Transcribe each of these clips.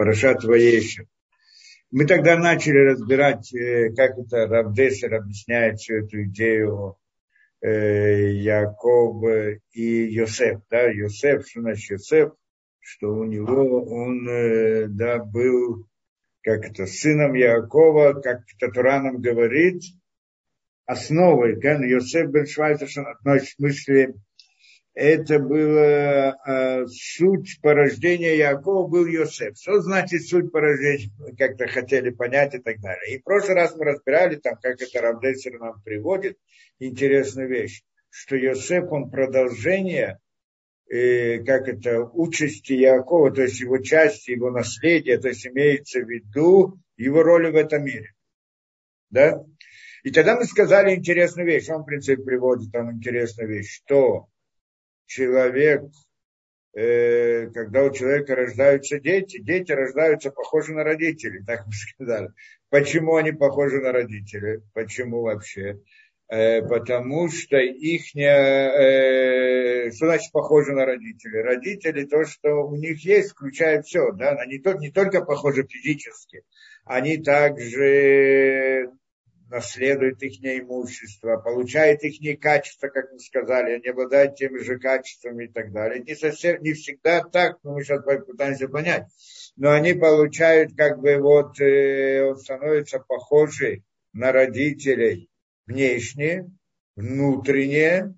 Парашат Ваешев. Мы тогда начали разбирать, э, как это Равдесер объясняет всю эту идею э, Яков и Йосеф. Да? Йосеф, что значит Йосеф? Что у него он э, да, был как это, сыном Якова, как Татураном говорит, основой, Ген Йосеф бен Швайцершин относит к мысли, это была э, суть порождения Якова был Йосеф. Что значит суть порождения? Как-то хотели понять и так далее. И в прошлый раз мы разбирали, там, как это Равдесер нам приводит, интересную вещь, что Йосеф, он продолжение э, как это, участи Якова, то есть его части, его наследия, то есть имеется в виду его роли в этом мире. Да? И тогда мы сказали интересную вещь, он, в принципе, приводит там интересную вещь, что человек, э, когда у человека рождаются дети, дети рождаются похожи на родителей, так мы сказали. Почему они похожи на родителей? Почему вообще? Э, потому что их не... Э, что значит похожи на родителей? Родители, то, что у них есть, включает все. Да? Они не, не только похожи физически, они также наследуют их имущество, получают их качества, как мы сказали, они обладают теми же качествами и так далее. Не, совсем, не всегда так, но мы сейчас пытаемся понять. Но они получают, как бы, вот, э, он становится похожий на родителей внешне, внутренне,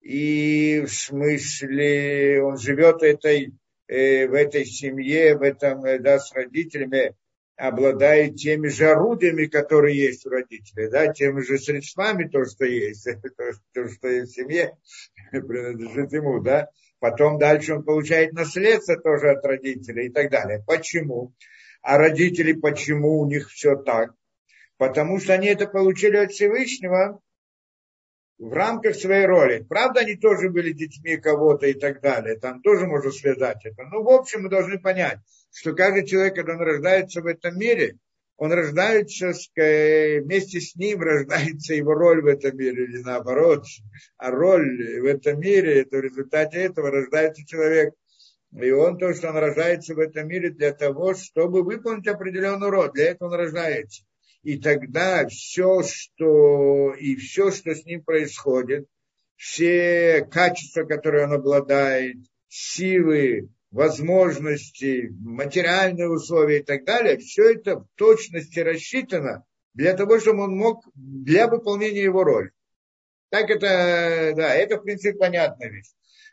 и в смысле он живет этой, э, в этой семье, в этом, э, да, с родителями, обладает теми же орудиями, которые есть у родителей, да, теми же средствами, то, что есть, то, то что есть в семье, принадлежит ему, да. Потом дальше он получает наследство тоже от родителей и так далее. Почему? А родители, почему у них все так? потому что они это получили от Всевышнего в рамках своей роли. Правда, они тоже были детьми кого-то и так далее, там тоже можно связать это. Но в общем мы должны понять, что каждый человек, когда он рождается в этом мире, он рождается с, вместе с ним рождается его роль в этом мире, или наоборот, а роль в этом мире, это в результате этого рождается человек. И он то, что он рождается в этом мире для того, чтобы выполнить определенную роль. Для этого он рождается и тогда все, что, и все, что с ним происходит, все качества, которые он обладает, силы, возможности, материальные условия и так далее, все это в точности рассчитано для того, чтобы он мог, для выполнения его роли. Так это, да, это в принципе понятная вещь.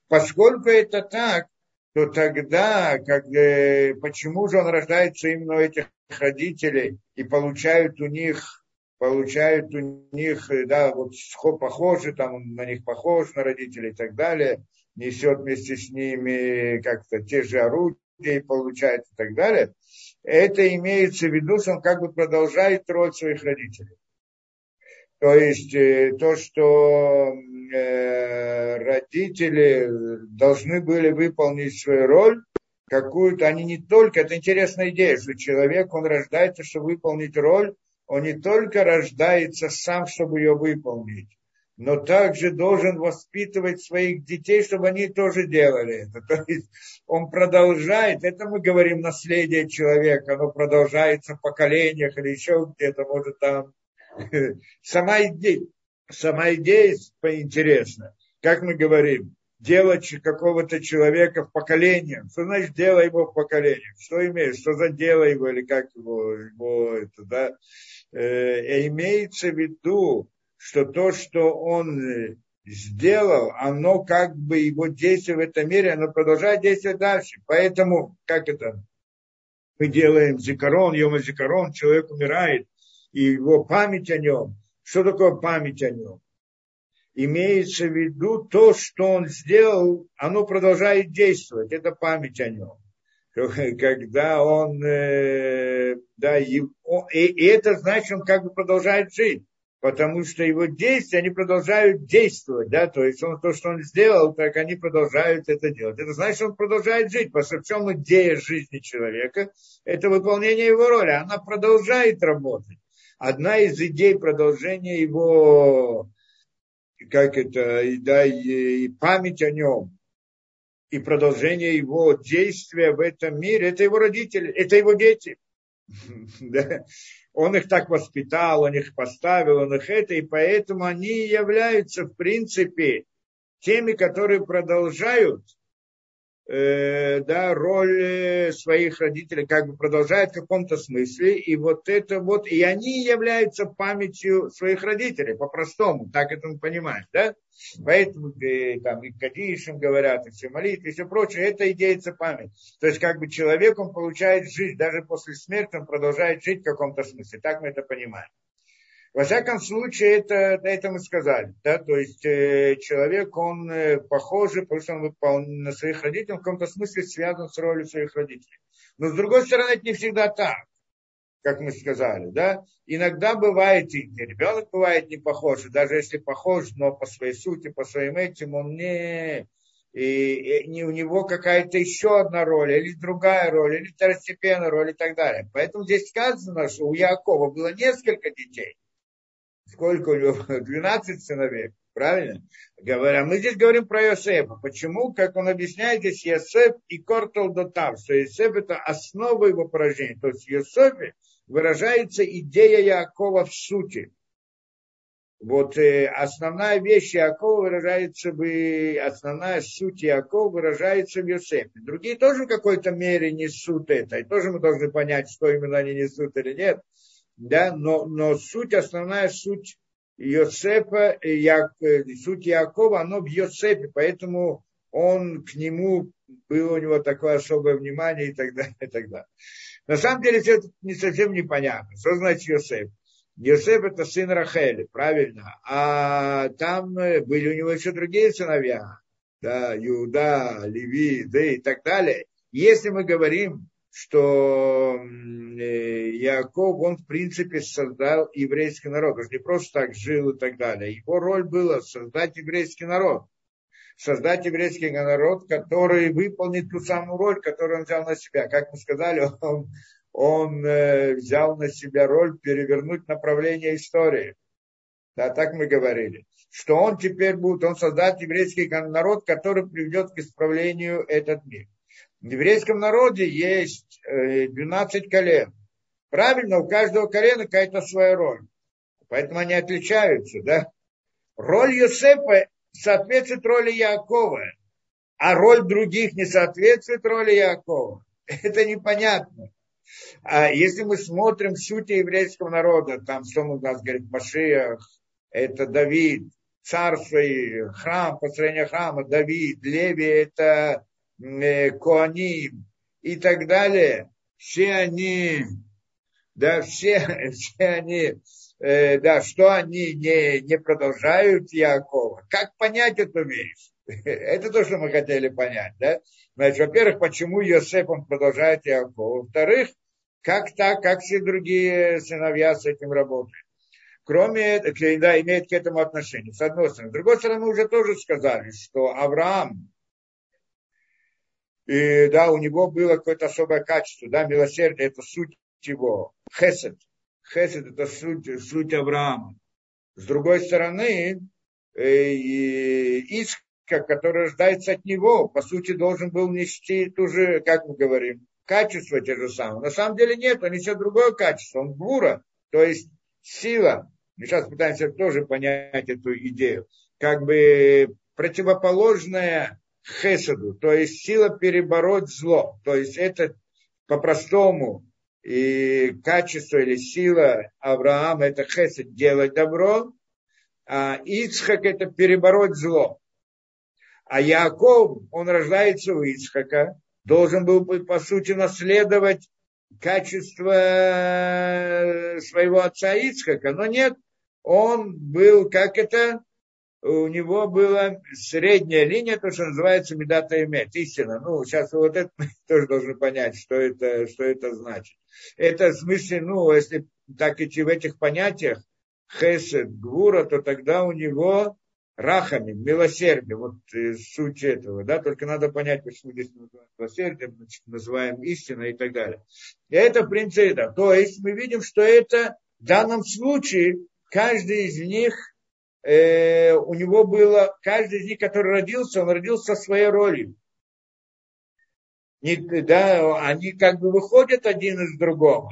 Поскольку это так, то тогда, как, э, почему же он рождается именно у этих родителей и получают у них получают у них, да, вот похожи, там на них похож, на родителей и так далее, несет вместе с ними как-то те же орудия, получает и так далее. Это имеется в виду, что он как бы продолжает роль своих родителей. То есть э, то, что э, родители должны были выполнить свою роль, какую-то, они не только, это интересная идея, что человек, он рождается, чтобы выполнить роль, он не только рождается сам, чтобы ее выполнить, но также должен воспитывать своих детей, чтобы они тоже делали это. То есть он продолжает, это мы говорим наследие человека, оно продолжается в поколениях или еще где-то, может там. Сама идея, сама идея интересна. Как мы говорим, дело какого-то человека в поколение. Что значит дело его в поколение? Что имеет? Что за дело его или как его, его это, да? Э, имеется в виду, что то, что он сделал, оно как бы его действие в этом мире, оно продолжает действовать дальше. Поэтому, как это, мы делаем зикарон, йома зикарон, человек умирает, и его память о нем. Что такое память о нем? Имеется в виду то, что он сделал, оно продолжает действовать, это память о нем. Когда он, э, да, и, и это значит, он как бы продолжает жить, потому что его действия, они продолжают действовать, да, то есть он, то, что он сделал, так они продолжают это делать. Это значит, он продолжает жить, потому что в чем идея жизни человека, это выполнение его роли, она продолжает работать. Одна из идей продолжения его как это, и, да, и, память о нем, и продолжение его действия в этом мире, это его родители, это его дети. Он их так воспитал, он их поставил, он их это, и поэтому они являются, в принципе, теми, которые продолжают э, да, роль э, своих родителей, как бы продолжают в каком-то смысле, и вот это вот, и они являются памятью своих родителей, по-простому, так это мы понимаем, да? Поэтому э, там и Кадишем говорят, и все молитвы, и все прочее, это идеется память. То есть как бы человек, он получает жизнь, даже после смерти он продолжает жить в каком-то смысле, так мы это понимаем. Во всяком случае, это, это мы сказали. Да? То есть э, человек, он э, похожий, потому что он выпал на своих родителей, в каком-то смысле связан с ролью своих родителей. Но с другой стороны, это не всегда так, как мы сказали. Да? Иногда бывает, и ребенок бывает не похож, даже если похож, но по своей сути, по своим этим, он не, и, и не у него какая-то еще одна роль, или другая роль, или второстепенная роль и так далее. Поэтому здесь сказано, что у Якова было несколько детей сколько у него? 12 сыновей. Правильно? Говоря, мы здесь говорим про Йосефа. Почему? Как он объясняет здесь, Йосеф и Кортал Дотав, что Йосеф это основа его поражения. То есть в Йосефе выражается идея Якова в сути. Вот э, основная вещь Якова выражается бы, основная суть Якова выражается в Йосефе. Другие тоже в какой-то мере несут это. И тоже мы должны понять, что именно они несут или нет да, но, но суть, основная суть Йосефа, як, суть Якова, оно в Йосефе, поэтому он к нему, было у него такое особое внимание и так далее, и так далее. На самом деле все это не совсем непонятно. Что значит Йосеф? Йосеф это сын Рахели, правильно. А там э, были у него еще другие сыновья. Да, Иуда, Леви, да и так далее. Если мы говорим что э, Яков, он в принципе создал еврейский народ. Он же не просто так жил и так далее. Его роль была создать еврейский народ. Создать еврейский народ, который выполнит ту самую роль, которую он взял на себя. Как мы сказали, он, он э, взял на себя роль перевернуть направление истории. Да, так мы говорили. Что он теперь будет, он создать еврейский народ, который приведет к исправлению этот мир. В еврейском народе есть 12 э, колен. Правильно, у каждого колена какая-то своя роль. Поэтому они отличаются, да? Роль Йосефа соответствует роли Якова, а роль других не соответствует роли Якова. Это непонятно. А если мы смотрим суть еврейского народа, там что у нас говорит Машиях, это Давид, царство и храм, построение храма, Давид, Леви, это Коаним и так далее, все они, да, все, все они, э, да, что они не, не продолжают Якова. Как понять эту вещь? Это то, что мы хотели понять, да? Значит, во-первых, почему Йосеф, он продолжает Якова. Во-вторых, как так, как все другие сыновья с этим работают. Кроме, да, имеет к этому отношение, с одной стороны. С другой стороны, уже тоже сказали, что Авраам, и да, у него было какое-то особое качество, да, милосердие, это суть его, хесед, хесед это суть, суть Авраама. С другой стороны, э, Ицхак, который рождается от него, по сути, должен был нести ту же, как мы говорим, качество те же самые. На самом деле нет, он несет другое качество, он гура, то есть сила. Мы сейчас пытаемся тоже понять эту идею. Как бы противоположная хесаду, то есть сила перебороть зло. То есть это по-простому и качество или сила Авраама это хесед делать добро, а Ицхак это перебороть зло. А Яков, он рождается у Ицхака, должен был, по сути, наследовать качество своего отца Ицхака, но нет, он был, как это, у него была средняя линия, то, что называется медата имет, истина. Ну, сейчас вот это мы тоже должны понять, что это, что это значит. Это в смысле, ну, если так идти в этих понятиях, хесед, гвура, то тогда у него рахами, милосердие, вот э, суть этого, да, только надо понять, почему здесь называем милосердием, значит, называем истиной и так далее. И это в принципе, да. То есть мы видим, что это в данном случае каждый из них э, у него было, каждый из них, который родился, он родился со своей ролью. Не, да, они как бы выходят один из другого.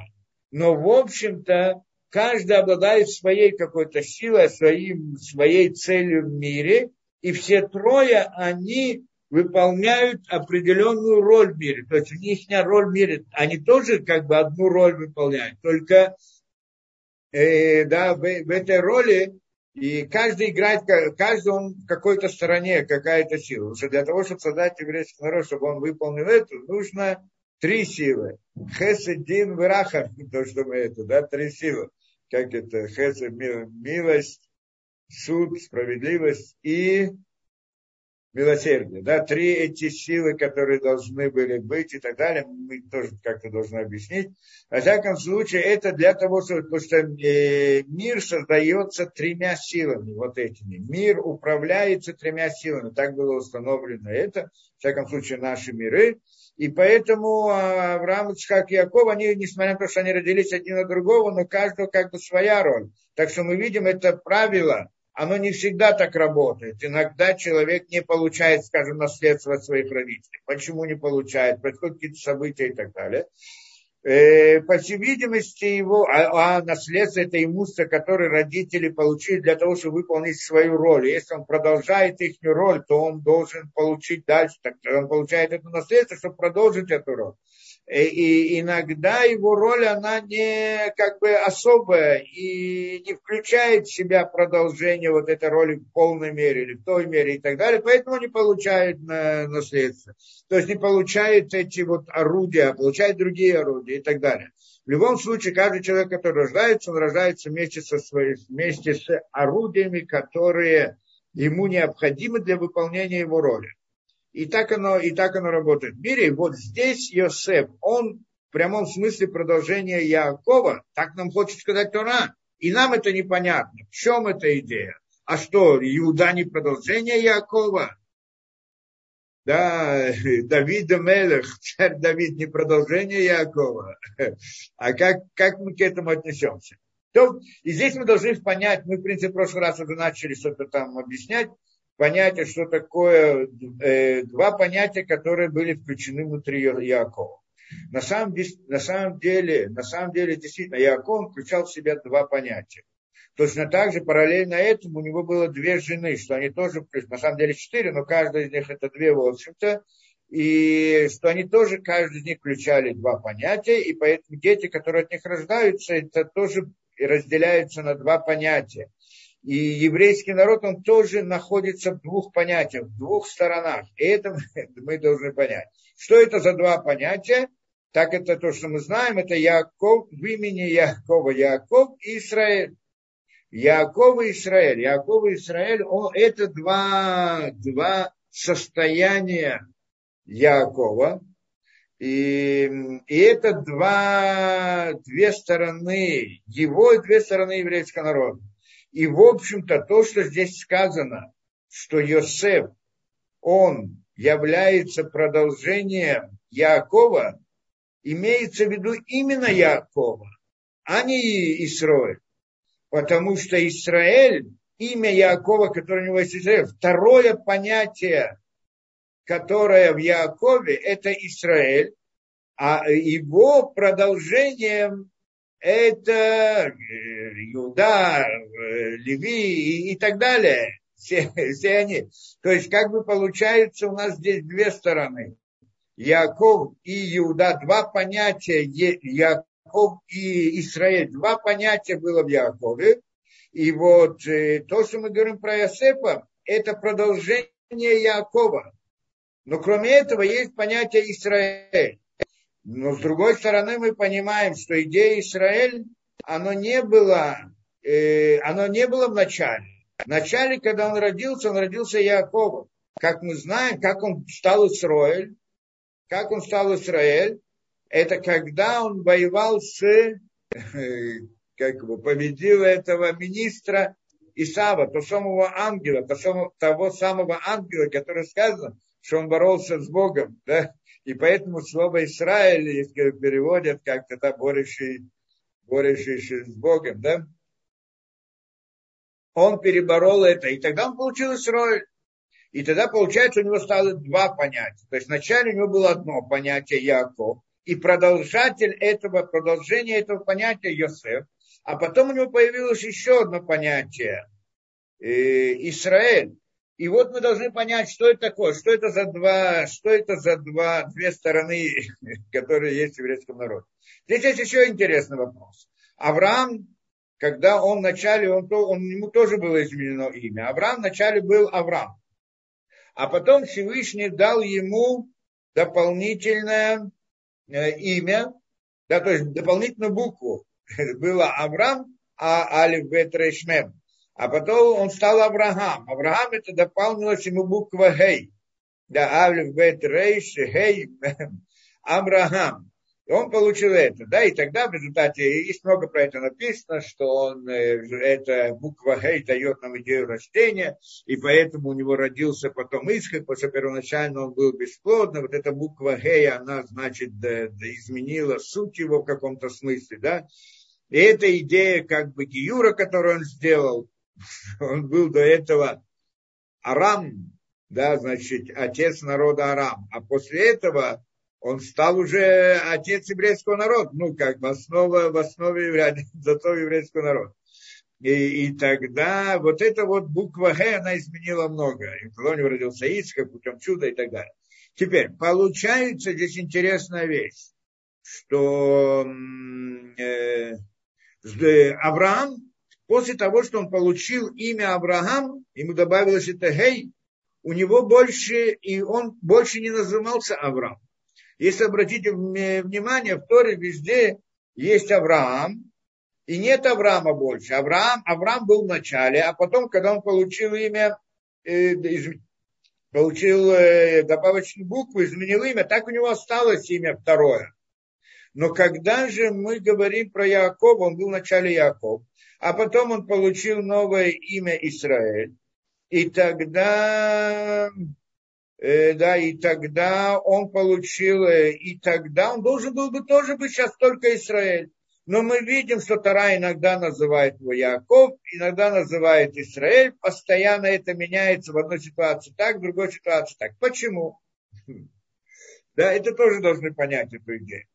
Но, в общем-то, каждый обладает своей какой-то силой, своим, своей целью в мире, и все трое, они выполняют определенную роль в мире. То есть у них роль в мире, они тоже как бы одну роль выполняют, только э, да, в, в этой роли и каждый играет, каждый он в какой-то стороне, какая-то сила. Потому для того, чтобы создать еврейский народ, чтобы он выполнил это, нужно три силы. Хеседин враха, то, что мы это, да, три силы. Как это, хесед, милость, суд, справедливость и милосердие. Да, три эти силы, которые должны были быть и так далее, мы тоже как-то должны объяснить. Во всяком случае, это для того, чтобы, потому что э, мир создается тремя силами, вот этими. Мир управляется тремя силами, так было установлено это, в всяком случае, наши миры. И поэтому Авраам, Ицхак и Яков, они, несмотря на то, что они родились один от другого, но каждого как бы своя роль. Так что мы видим это правило, оно не всегда так работает. Иногда человек не получает, скажем, наследство от своих родителей. Почему не получает? Происходят какие-то события и так далее. Э, по всей видимости, его, а, а наследство это имущество, которое родители получили для того, чтобы выполнить свою роль. Если он продолжает их роль, то он должен получить дальше, так он получает это наследство, чтобы продолжить эту роль. Э, и иногда его роль, она не как бы особая и не включает в себя продолжение вот этой роли в полной мере или в той мере и так далее, поэтому не получает наследство. То есть не получает эти вот орудия, а получает другие орудия и так далее. В любом случае, каждый человек, который рождается, он рождается вместе, со своей, вместе с орудиями, которые ему необходимы для выполнения его роли. И так оно, и так оно работает в вот здесь Йосеф, он в прямом смысле продолжение Якова, так нам хочет сказать Тора. И нам это непонятно. В чем эта идея? А что, Иуда не продолжение Якова? Да, Давид Мелех, царь Давид не продолжение Якова. А как, как мы к этому отнесемся? То, и здесь мы должны понять, мы, в принципе, в прошлый раз уже начали что-то там объяснять, понятие, что такое э, два понятия, которые были включены внутри Якова. На самом, на самом деле, на самом деле, действительно, Яков включал в себя два понятия. Точно так же, параллельно этому, у него было две жены, что они тоже, на самом деле четыре, но каждая из них это две, в общем-то, и что они тоже, каждый из них включали два понятия, и поэтому дети, которые от них рождаются, это тоже разделяются на два понятия. И еврейский народ, он тоже находится в двух понятиях, в двух сторонах. И это мы должны понять. Что это за два понятия? Так это то, что мы знаем, это Яков, в имени Якова Яков и Израиль. Яков и Израиль. Яков и Израиль, он, это два, два состояния Якова. И, и это два, две стороны его и две стороны еврейского народа. И, в общем-то, то, что здесь сказано, что Йосеф, он является продолжением Якова, имеется в виду именно Якова, а не Исраиль. Потому что Израиль, имя Якова, которое у него есть Израиль, второе понятие, которое в Якове, это Израиль, а его продолжением это Юда, э, э, Леви и так далее. Все, все они. То есть, как бы получается, у нас здесь две стороны. Яков и Иуда, два понятия, Яков и Израиль, два понятия было в Якове. И вот э, то, что мы говорим про Иосифа, это продолжение Якова. Но кроме этого есть понятие Израиль. Но с другой стороны мы понимаем, что идея Израиль, оно не было, э, оно не было в начале. В начале, когда он родился, он родился Яковом. Как мы знаем, как он стал Израиль, как он стал Израиль, это когда он воевал с, э, как его, победил этого министра Исава, того самого ангела, того самого ангела, который сказано, что он боролся с Богом, да, и поэтому слово Израиль, переводят как-то да, борющий, борющийся с Богом, да, он переборол это, и тогда он получил Израиль. И тогда, получается, у него стало два понятия. То есть вначале у него было одно понятие Яков, и продолжатель этого, продолжение этого понятия Йосеф, а потом у него появилось еще одно понятие э, Израиль. И вот мы должны понять, что это такое, что это за два, что это за два, две стороны, которые есть в еврейском народе. Здесь есть еще интересный вопрос. Авраам, когда он вначале, он, он, ему тоже было изменено имя. Авраам вначале был Авраам. А потом Всевышний дал ему дополнительное э, имя, да, то есть дополнительную букву. Было Авраам, а Алиф Бет. А потом он стал Авраам. Авраам это дополнилось ему буква Гей. Да, Алиф Бет Рейш, Гей, Авраам. И он получил это, да, и тогда в результате, есть много про это написано, что он, э, это буква Гей дает нам идею рождения, и поэтому у него родился потом Исхак, потому что первоначально он был бесплодным, вот эта буква Гей, она, значит, изменила суть его в каком-то смысле, да, и эта идея как бы Гиюра, которую он сделал, он был до этого Арам, да, значит, отец народа Арам, а после этого он стал уже отец еврейского народа, ну, как в основе, в основе зато еврейского народа. И, и тогда вот эта вот буква Г, она изменила многое. И у него родился Ицхак, путем чуда и так далее. Теперь, получается здесь интересная вещь, что э, Авраам, после того, что он получил имя Авраам, ему добавилось это Гей, у него больше, и он больше не назывался Авраам. Если обратите внимание, в Торе везде есть Авраам, и нет Авраама больше. Авраам, Авраам был в начале, а потом, когда он получил имя, э, получил э, добавочную букву, изменил имя, так у него осталось имя второе. Но когда же мы говорим про Якова, он был в начале Яков, а потом он получил новое имя Израиль, и тогда Э, да, и тогда он получил, э, и тогда он должен был бы тоже быть сейчас только Израиль. Но мы видим, что Тара иногда называет его Яков, иногда называет Израиль, постоянно это меняется в одной ситуации так, в другой ситуации так. Почему? Да, это тоже должны понять эту идею.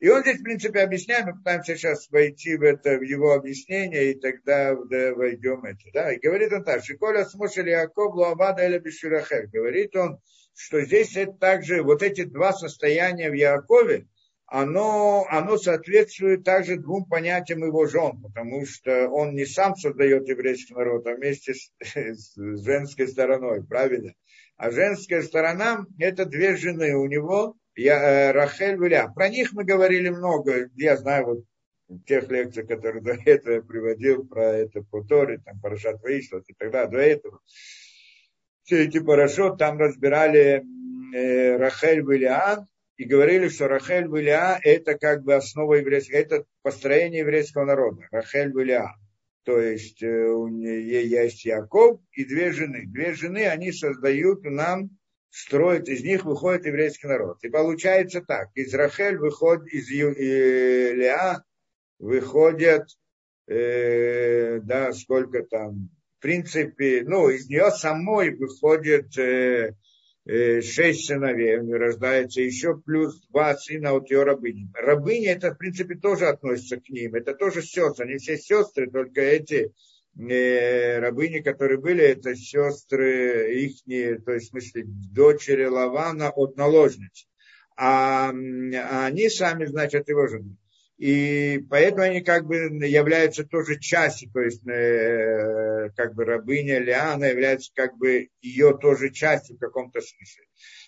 И он здесь, в принципе, объясняет, мы пытаемся сейчас войти в это, в его объяснение, и тогда да, войдем это. Да? И говорит он так, Шиколя смушали Яков, Луавада или Беширахель. Говорит он, что здесь это также, вот эти два состояния в Якове, оно, оно соответствует также двум понятиям его жен, потому что он не сам создает еврейский народ, а вместе с, с женской стороной, правильно? А женская сторона – это две жены у него, я, э, Рахель Виля. Про них мы говорили много. Я знаю вот тех лекциях, которые до этого я приводил, про это по Торе, там, Парашат Ваишлот и тогда до этого. Все эти парашот там разбирали э, Рахель Виля и говорили, что Рахель Виля это как бы основа еврейского, это построение еврейского народа. Рахель Виля. То есть э, у нее есть Яков и две жены. Две жены, они создают нам строит, из них выходит еврейский народ. И получается так, из Рахель выходит, из Леа выходят, э, да, сколько там, в принципе, ну, из нее самой выходит э, э, шесть сыновей, у нее рождается еще плюс два сына от ее рабыни. Рабыни это, в принципе, тоже относится к ним, это тоже сестры, они все сестры, только эти рабыни, которые были, это сестры их, то есть в смысле дочери Лавана от наложниц. А, а они сами, значит, его жены. И поэтому они как бы являются тоже частью, то есть э, как бы рабыня Лиана является как бы ее тоже частью в каком-то смысле.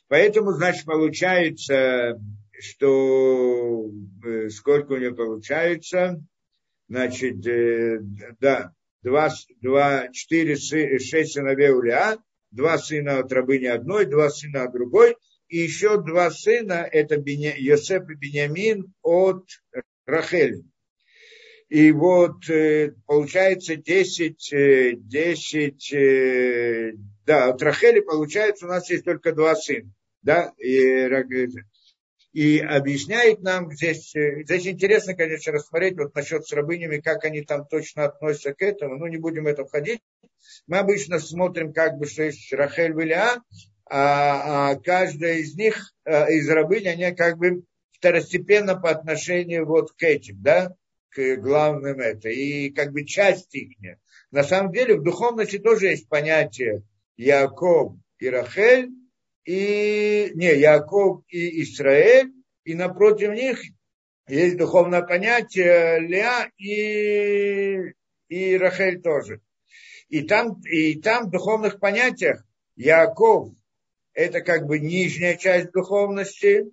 Поэтому, значит, получается, что э, сколько у нее получается, значит, э, да, два, два, четыре, шесть сыновей у Леа, два сына от рабыни одной, два сына от другой, и еще два сына, это Беня, Йосеф и Бениамин от Рахели. И вот э, получается 10, 10, э, да, от Рахели получается у нас есть только два сына, да, и, и объясняет нам здесь, э, здесь интересно, конечно, рассмотреть вот насчет с рабынями, как они там точно относятся к этому, ну, не будем в это входить. Мы обычно смотрим, как бы, что есть Рахель Виля, а, а каждая из них, а, из рабынь, они как бы второстепенно по отношению вот к этим, да, к главным это, и как бы часть их. На самом деле в духовности тоже есть понятие Яков и Рахель, и, не, Яков и Израиль, и напротив них есть духовное понятие Леа и, и Рахель тоже. И там, и там в духовных понятиях Яков – это как бы нижняя часть духовности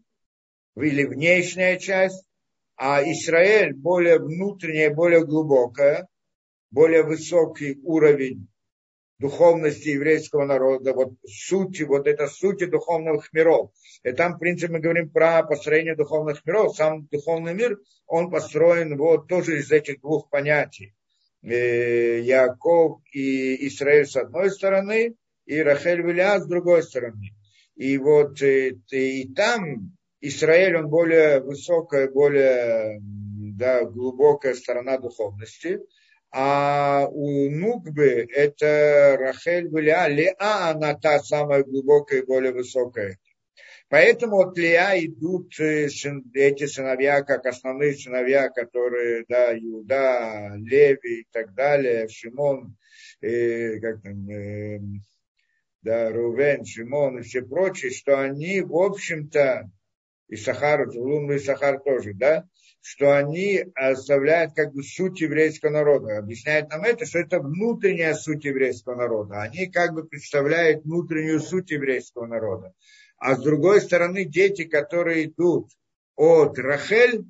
или внешняя часть, а Израиль более внутренняя, более глубокая, более высокий уровень духовности еврейского народа, вот сути, вот это сути духовных миров. И там, в принципе, мы говорим про построение духовных миров. Сам духовный мир, он построен вот тоже из этих двух понятий. Э, Яков и Израиль с одной стороны, и Рахель Виля с другой стороны. И вот и, э, и там Израиль, он более высокая, более да, глубокая сторона духовности – а у Нукбы это Рахель Леа. Леа, она та самая глубокая и более высокая. Поэтому от Леа идут э, эти сыновья, как основные сыновья, которые, да, Иуда, Леви и так далее, Шимон, э, как там, э, да, Рувен, Шимон и все прочие, что они, в общем-то, и Сахар, Зулун и Сахар тоже, да, что они оставляют как бы суть еврейского народа. Объясняет нам это, что это внутренняя суть еврейского народа. Они как бы представляют внутреннюю суть еврейского народа. А с другой стороны, дети, которые идут от Рахель,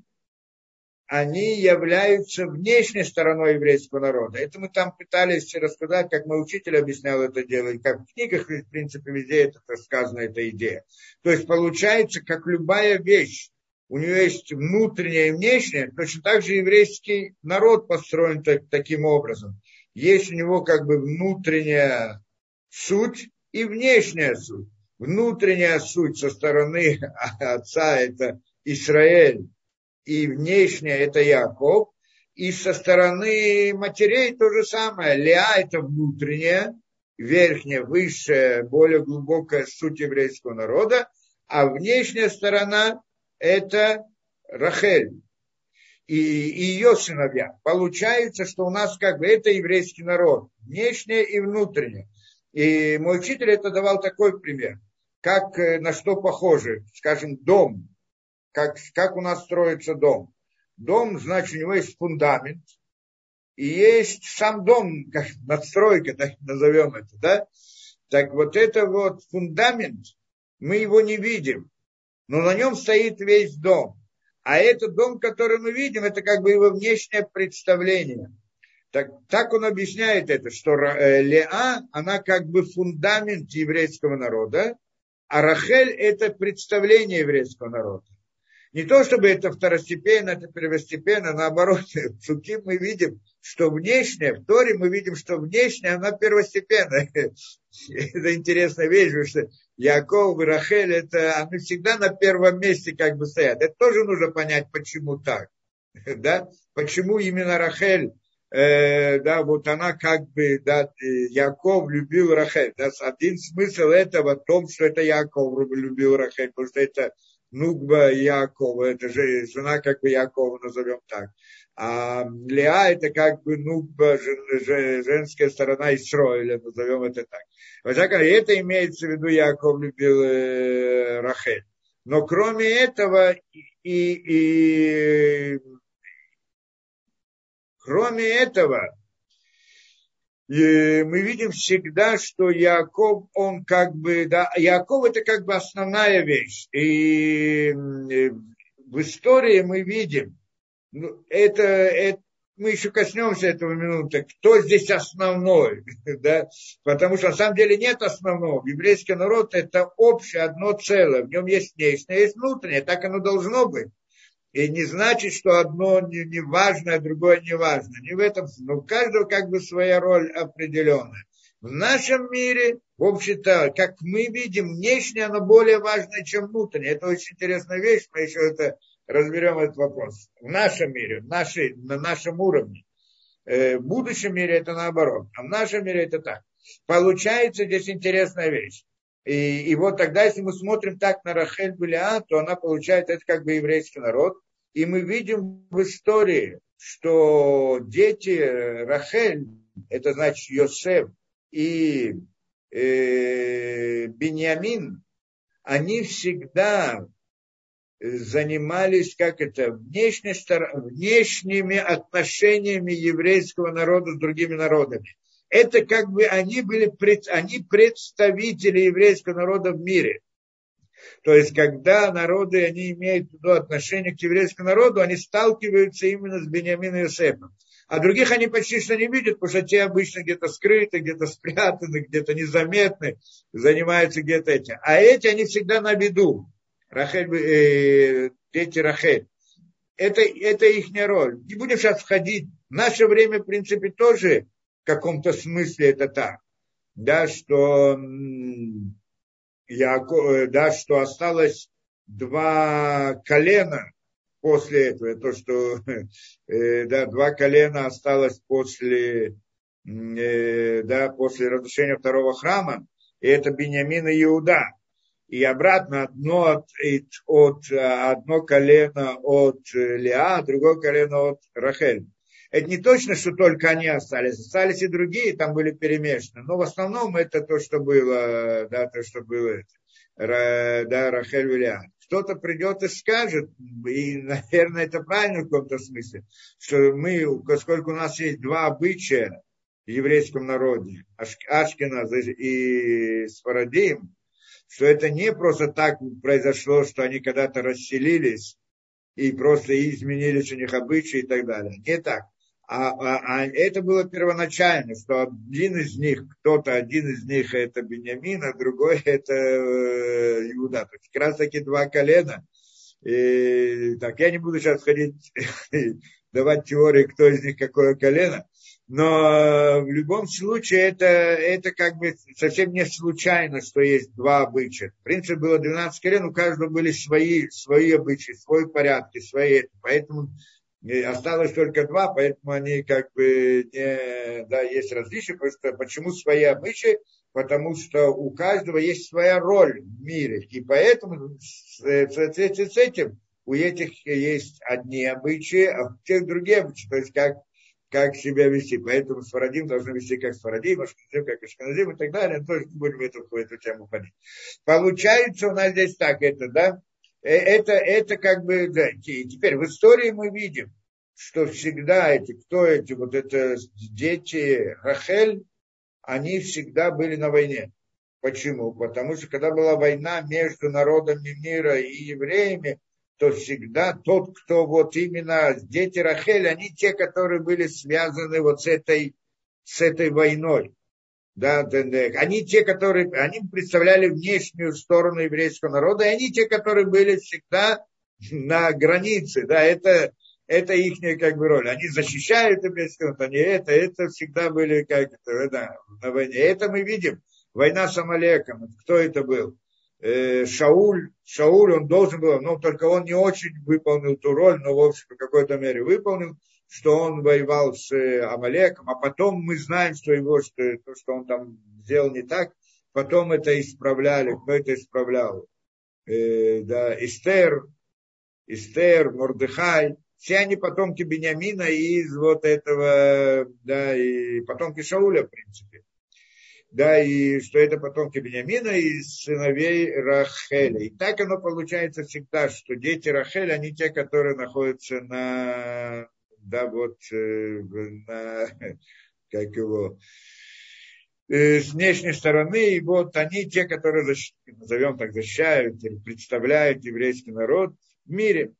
они являются внешней стороной еврейского народа. Это мы там пытались рассказать, как мой учитель объяснял это дело, и как в книгах, в принципе, везде это рассказана эта идея. То есть получается, как любая вещь, у нее есть внутреннее и внешнее, точно так же еврейский народ построен так, таким образом. Есть у него как бы внутренняя суть и внешняя суть. Внутренняя суть со стороны отца это Израиль, и внешняя это Яков, и со стороны матерей то же самое. Леа это внутренняя, верхняя, высшая, более глубокая суть еврейского народа, а внешняя сторона это Рахель и, и ее сыновья. Получается, что у нас как бы это еврейский народ, внешнее и внутреннее. И мой учитель это давал такой пример, как э, на что похоже, скажем, дом, как, как у нас строится дом. Дом, значит, у него есть фундамент, и есть сам дом, как надстройка, так назовем это, да? Так вот это вот фундамент, мы его не видим но на нем стоит весь дом. А этот дом, который мы видим, это как бы его внешнее представление. Так, так он объясняет это, что э, Леа, она как бы фундамент еврейского народа, а Рахель – это представление еврейского народа. Не то, чтобы это второстепенно, это первостепенно, наоборот, в Суке мы видим, что внешнее, в Торе мы видим, что внешнее, она первостепенная. Это интересная вещь, потому что Яков и Рахель, это они всегда на первом месте как бы стоят. Это тоже нужно понять, почему так. Да? Почему именно Рахель, э, да, вот она как бы, да, Яков любил Рахель. Да? Один смысл этого в том, что это Яков любил Рахель, потому что это Нугба Якова, это же жена как бы Якова, назовем так. А Леа это как бы Нугба, женская сторона Исроиля, назовем это так. Вот так, это имеется в виду Яков любил э, Рахель. Но кроме этого, и, и кроме этого, и мы видим всегда, что Яков, он как бы, да, Яков это как бы основная вещь. И в истории мы видим, ну, это, это мы еще коснемся этого минуты, кто здесь основной, да? потому что на самом деле нет основного. Еврейский народ это общее одно целое, в нем есть внешнее, есть внутреннее, так оно должно быть. И не значит, что одно не, важно, а другое не важно. Не в этом, но у каждого как бы своя роль определенная. В нашем мире, в общем-то, как мы видим, внешнее, оно более важное, чем внутреннее. Это очень интересная вещь, мы еще это разберем этот вопрос. В нашем мире, в нашей, на нашем уровне. Э, в будущем мире это наоборот, а в нашем мире это так. Получается здесь интересная вещь. И, и вот тогда, если мы смотрим так на Рахель Белиа, то она получает, это как бы еврейский народ. И мы видим в истории, что дети Рахель, это значит Йосеф и э, Беньямин, они всегда занимались, как это, внешней, внешними отношениями еврейского народа с другими народами. Это как бы они были они представители еврейского народа в мире. То есть, когда народы, они имеют ну, отношение к еврейскому народу, они сталкиваются именно с Бениамином и Иосифом. А других они почти что не видят, потому что те обычно где-то скрыты, где-то спрятаны, где-то незаметны, занимаются где-то этим. А эти, они всегда на виду. Рахель, э, дети Рахель. Это, это их роль. Не будем сейчас входить. В наше время, в принципе, тоже каком-то смысле это так. Да, что, Яко, да, что осталось два колена после этого. То, что э, да, два колена осталось после, э, да, после разрушения второго храма. И это Бениамин и Иуда и обратно одно, от, от, одно колено от Леа, другое колено от Рахель. Это не точно, что только они остались, остались и другие, там были перемешаны, но в основном это то, что было, да, то, что было, да, Рахель Леа. Кто-то придет и скажет, и, наверное, это правильно в каком-то смысле, что мы, поскольку у нас есть два обычая в еврейском народе, Ашкина и Сфарадим, что это не просто так произошло, что они когда-то расселились и просто изменились у них обычаи и так далее. Не так. А, а, а это было первоначально, что один из них, кто-то один из них это Бениамин, а другой это э, Иуда. То есть как раз таки два колена. И, так, я не буду сейчас ходить, давать теории, кто из них какое колено. Но в любом случае это, это как бы совсем не случайно, что есть два обычая. В принципе, было 12 колен, у каждого были свои, свои обычаи, свои порядки, свои. Поэтому осталось только два, поэтому они как бы не, да, есть различия. Просто почему свои обычаи? Потому что у каждого есть своя роль в мире. И поэтому в соответствии с этим у этих есть одни обычаи, а у тех другие обычаи. То есть как как себя вести. Поэтому Сфарадим должны вести как Сфарадим, Ашканазим как Ашканазим и так далее. Тоже не будем в эту, в эту тему ходить. Получается у нас здесь так, это, да, это, это как бы, да, теперь в истории мы видим, что всегда эти, кто эти, вот это дети Рахель, они всегда были на войне. Почему? Потому что когда была война между народами мира и евреями, то всегда тот, кто вот именно дети Рахель, они те, которые были связаны вот с этой, с этой войной. Да. Они те, которые, они представляли внешнюю сторону еврейского народа, и они те, которые были всегда на границе, да, это, это их как бы роль. Они защищают еврейский народ, они это, это всегда были как это, да, на войне. Это мы видим. Война с Амалеком. Кто это был? Э, Шауль, Шауль, он должен был, но только он не очень выполнил ту роль, но в общем в какой-то мере выполнил, что он воевал с э, Амалеком, а потом мы знаем, что его, что, то, что он там сделал не так, потом это исправляли, кто это исправлял? Э, да, Эстер, Эстер, Мордыхай, все они потомки Бениамина из вот этого, да, и потомки Шауля, в принципе да, и что это потомки Бениамина и сыновей Рахеля. И так оно получается всегда, что дети Рахеля, они те, которые находятся на, да, вот, э, на, как его, э, с внешней стороны, и вот они те, которые, назовем так, защищают представляют еврейский народ в мире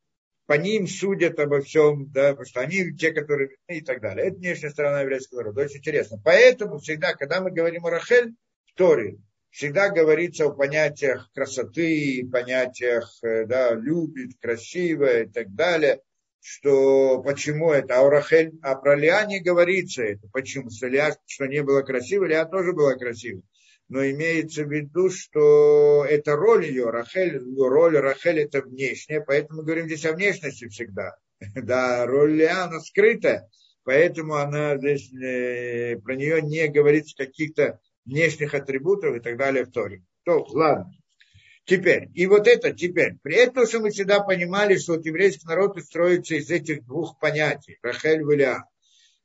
по ним судят обо всем, да, потому что они те, которые и так далее. Это внешняя сторона еврейского народа. Очень интересно. Поэтому всегда, когда мы говорим о Рахель в Торе, всегда говорится о понятиях красоты, понятиях, э, да, любит, красивое и так далее. что почему это, а, у Рахель, а про Леа не говорится это. Почему? Что Леа, что не было красиво, Леа тоже была красива. Но имеется в виду, что это роль ее, Рахель, роль Рахель это внешняя, поэтому говорим здесь о внешности всегда. Да, роль Леа, она скрытая, поэтому она здесь, э, про нее не говорится каких-то внешних атрибутов и так далее в Торе. То, ладно. Теперь, и вот это теперь, при этом, что мы всегда понимали, что вот еврейский народ строится из этих двух понятий, Рахель Виля.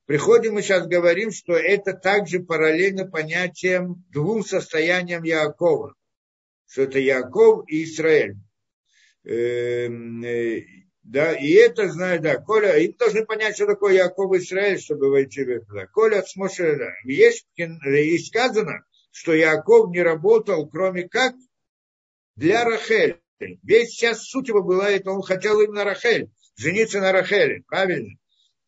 Приходим мы сейчас говорим, что это также параллельно понятиям двум состояниям Яакова, что это Яаков и Израиль. Эм, э, да, и это знаю, да, Коля, им должны понять, что такое Яков и Израиль, чтобы войти в это. Коля да. Есть, и сказано, что Яков не работал, кроме как для Рахель. Весь сейчас суть его была, это он хотел именно Рахель, жениться на Рахеле, правильно?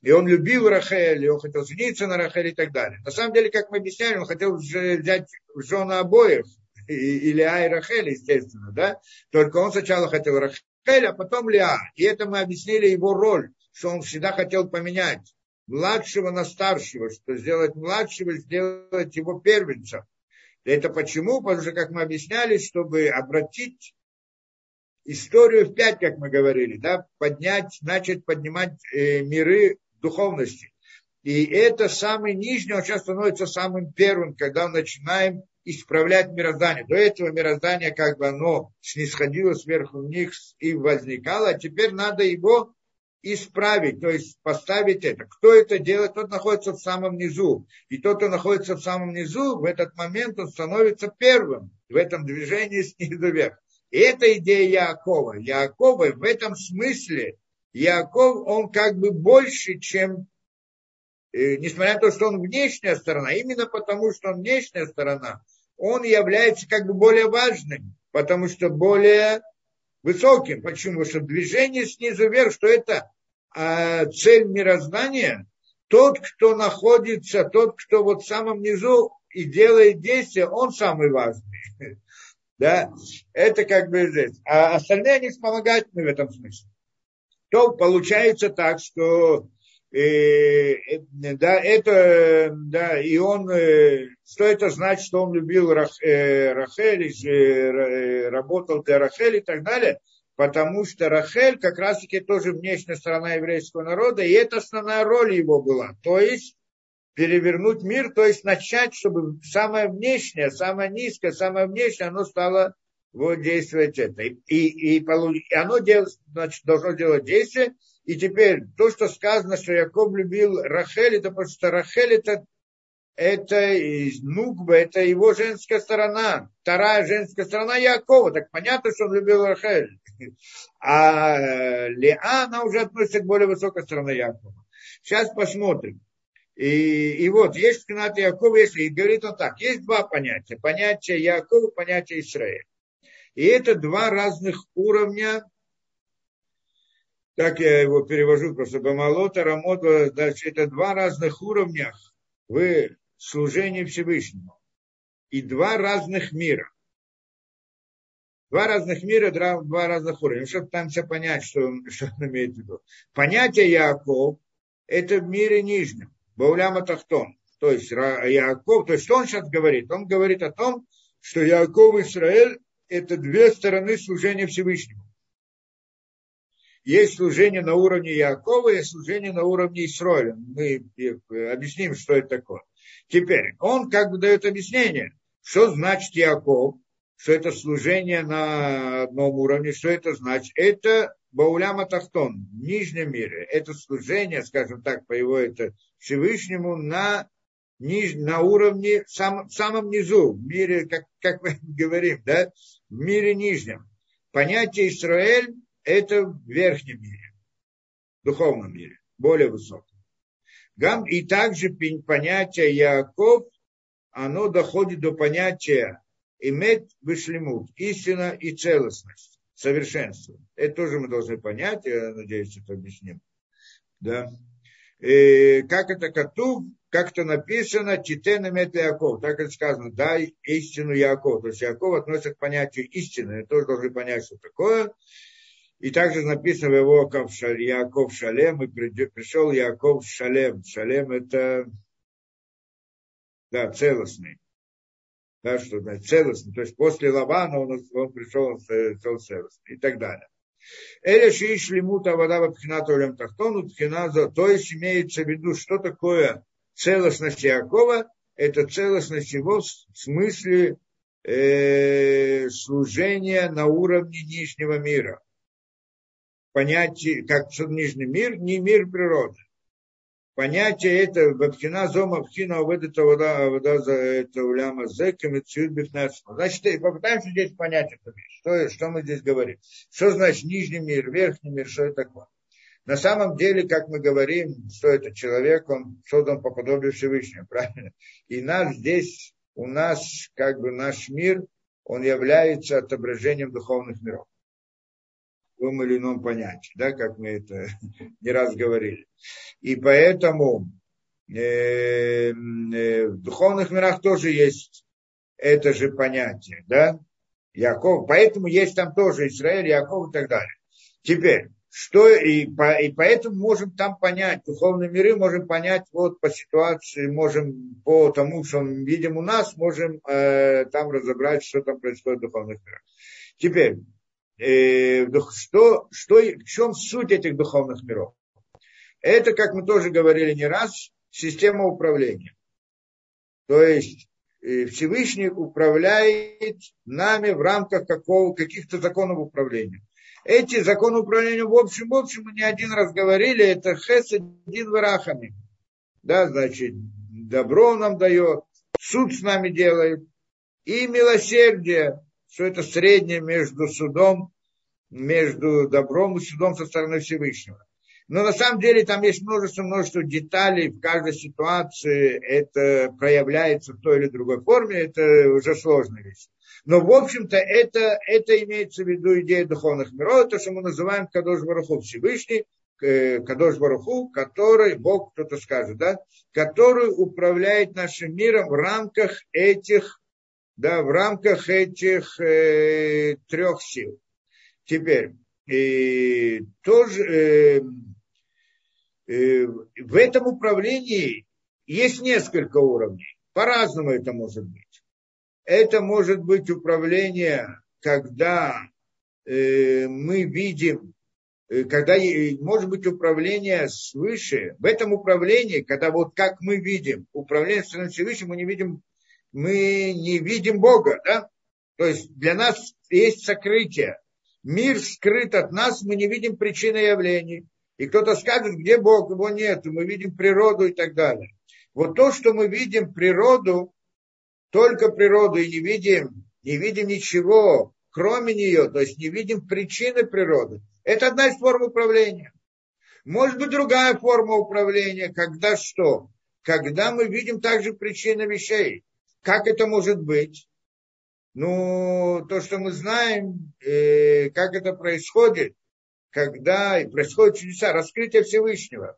И он любил Рахель, и он хотел жениться на Рахеле и так далее. На самом деле, как мы объясняли, он хотел взять в жены обоих, или Ай Рахель, естественно, да? Только он сначала хотел Рахель, а потом Лиа. И это мы объяснили его роль, что он всегда хотел поменять младшего на старшего, что сделать младшего, сделать его первенцем. Это почему? Потому что, как мы объясняли, чтобы обратить историю в пять, как мы говорили, да, поднять, начать поднимать э, миры духовности. И это самый нижний, он сейчас становится самым первым, когда мы начинаем исправлять мироздание. До этого мироздание как бы оно снисходило сверху вниз и возникало, а теперь надо его исправить, то есть поставить это. Кто это делает, тот находится в самом низу. И тот, кто находится в самом низу, в этот момент он становится первым в этом движении снизу вверх. И это идея Якова. Якова в этом смысле, Яков, он как бы больше, чем, э, несмотря на то, что он внешняя сторона, именно потому, что он внешняя сторона, он является как бы более важным, потому что более высоким. Почему? Потому что движение снизу вверх, что это а, цель мироздания, тот, кто находится, тот, кто вот в самом низу и делает действия, он самый важный. Да, это как бы здесь. А остальные они вспомогательны в этом смысле. То получается так, что э, э да, это, да, и он, э, что это значит, что он любил Рах, э, Рахель, э, работал для Рахель и так далее – потому что Рахель как раз-таки тоже внешняя сторона еврейского народа, и это основная роль его была. То есть перевернуть мир, то есть начать, чтобы самое внешнее, самое низкое, самое внешнее, оно стало вот действовать это. И, и, и оно дел, значит, должно делать действие. И теперь то, что сказано, что Яков любил Рахель, это потому что Рахель это это Нукба, это его женская сторона, вторая женская сторона Якова. Так понятно, что он любил Рахель. А Леа, она уже относится к более высокой стороне Якова. Сейчас посмотрим. И, и вот, есть Кнат Якова, если говорит он так, есть два понятия. Понятие Якова, понятие Израиля. И это два разных уровня, так я его перевожу, просто Бамалота, Рамота, дальше это два разных уровня в служении Всевышнему. И два разных мира. Два разных мира, два разных уровня. Чтобы там все понять, что он, что он имеет в виду. Понятие Яков – это в мире нижнем, Бауляма Тахтон. То есть Яков, то есть что он сейчас говорит? Он говорит о том, что Яков Израиль – это две стороны служения Всевышнему. Есть служение на уровне Якова, есть служение на уровне Исроиля. Мы объясним, что это такое. Теперь, он как бы дает объяснение, что значит Яков, что это служение на одном уровне, что это значит? Это Бауляма Тахтон, в нижнем мире. Это служение, скажем так, по его это Всевышнему на, ниж, на уровне, в самом, в самом низу, в мире, как, как мы говорим, да, в мире нижнем. Понятие Израиль – это в верхнем мире, в духовном мире, более высоком. И также понятие Яков, оно доходит до понятия иметь вышлемут, истина и целостность, совершенство. Это тоже мы должны понять, я надеюсь, это объясним. Да. И как это коту, как это написано, Титен имеет Яков, так это сказано, дай истину Яков. То есть Яков относится к понятию истины, мы тоже должны понять, что такое. И также написано в его Яков Шалем, и пришел Яков Шалем. Шалем это да, целостный. Да, что значит целостный. То есть после Лавана он, он пришел, он стал целостный и так далее. Эля шииш лимута вода в пхинату лем тахтону, то есть имеется в виду, что такое целостность Якова, это целостность его в смысле э, служения на уровне нижнего мира. Понятие, как нижний мир, не мир природы. Понятие это Бабхина Зома Бхина это уляма зеками цюд Значит, попытаемся здесь понять это Что, что мы здесь говорим? Что значит нижний мир, верхний мир, что это такое? На самом деле, как мы говорим, что это человек, он создан по подобию Всевышнего, правильно? И нас здесь, у нас, как бы наш мир, он является отображением духовных миров. В том или ином понятии, да, как мы это не раз говорили. И поэтому э, э, в духовных мирах тоже есть это же понятие, да, Яков, поэтому есть там тоже Израиль, Яков и так далее. Теперь, что и, по, и поэтому можем там понять, духовные миры можем понять вот по ситуации, можем по тому, что мы видим у нас, можем э, там разобрать, что там происходит в духовных мирах. Теперь, э, что, что, в чем суть этих духовных миров? Это, как мы тоже говорили не раз, система управления. То есть э, Всевышний управляет нами в рамках какого, каких-то законов управления. Эти законы управления в общем, в общем, мы не один раз говорили, это хесадин варахами. Да, значит, добро нам дает, суд с нами делает, и милосердие, что это среднее между судом, между добром и судом со стороны Всевышнего. Но на самом деле там есть множество-множество деталей в каждой ситуации. Это проявляется в той или другой форме. Это уже сложная вещь. Но, в общем-то, это, это имеется в виду идея духовных миров, то, что мы называем Кадош Баруху Всевышний, э, Кадош Баруху, который, Бог кто-то скажет, да, который управляет нашим миром в рамках этих, да, в рамках этих э, трех сил. Теперь, и тоже э, э, в этом управлении есть несколько уровней. По-разному это может быть. Это может быть управление, когда э, мы видим, э, когда может быть управление свыше. В этом управлении, когда вот как мы видим, управление с Всевышним, мы не видим, мы не видим Бога, да? То есть для нас есть сокрытие. Мир скрыт от нас, мы не видим причины явлений. И кто-то скажет, где Бог, его нет, мы видим природу и так далее. Вот то, что мы видим природу, только природу и не видим, не видим ничего, кроме нее, то есть не видим причины природы. Это одна из форм управления. Может быть другая форма управления, когда что? Когда мы видим также причины вещей. Как это может быть? Ну, то, что мы знаем, э, как это происходит, когда происходят чудеса, раскрытие Всевышнего.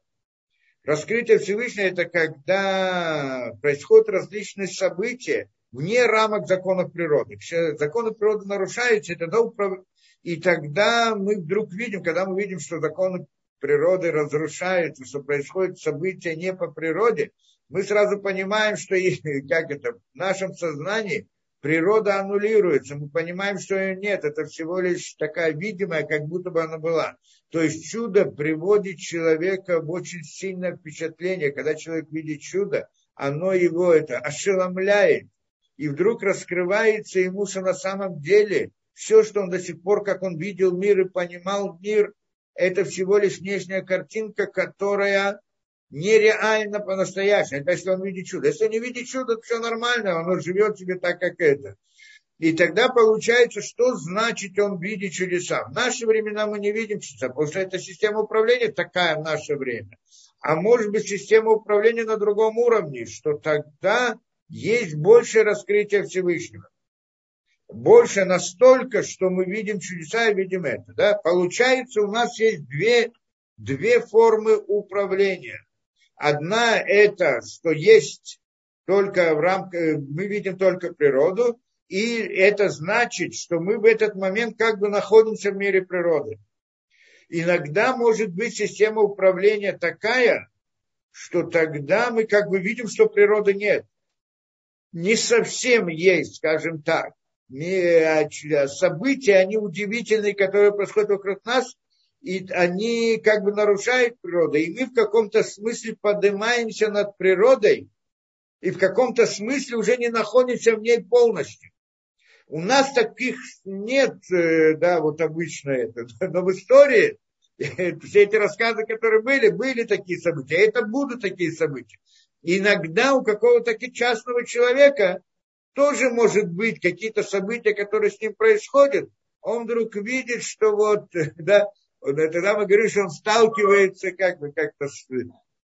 Раскрытие Всевышнего – это когда происходят различные события вне рамок законов природы. Законы природы нарушаются, и тогда, управ... и тогда мы вдруг видим, когда мы видим, что законы природы разрушаются, что происходят события не по природе, мы сразу понимаем, что как это, в нашем сознании природа аннулируется. Мы понимаем, что ее нет. Это всего лишь такая видимая, как будто бы она была. То есть чудо приводит человека в очень сильное впечатление. Когда человек видит чудо, оно его это ошеломляет. И вдруг раскрывается ему, что на самом деле все, что он до сих пор, как он видел мир и понимал мир, это всего лишь внешняя картинка, которая нереально по-настоящему. Это если он видит чудо. Если он не видит чудо, то все нормально, он живет себе так, как это. И тогда получается, что значит он видит чудеса. В наши времена мы не видим чудеса, потому что эта система управления такая в наше время. А может быть система управления на другом уровне, что тогда есть больше раскрытия Всевышнего. Больше настолько, что мы видим чудеса и видим это. Да? Получается, у нас есть две, две формы управления. Одна это, что есть только в рамках, мы видим только природу, и это значит, что мы в этот момент как бы находимся в мире природы. Иногда может быть система управления такая, что тогда мы как бы видим, что природы нет. Не совсем есть, скажем так. События, они удивительные, которые происходят вокруг нас, и они как бы нарушают природу. И мы в каком-то смысле поднимаемся над природой, и в каком-то смысле уже не находимся в ней полностью. У нас таких нет, э, да, вот обычно это. Но в истории все эти рассказы, которые были, были такие события. Это будут такие события. иногда у какого-то частного человека тоже может быть какие-то события, которые с ним происходят. Он вдруг видит, что вот, да, тогда мы говорим, что он сталкивается как бы как-то с,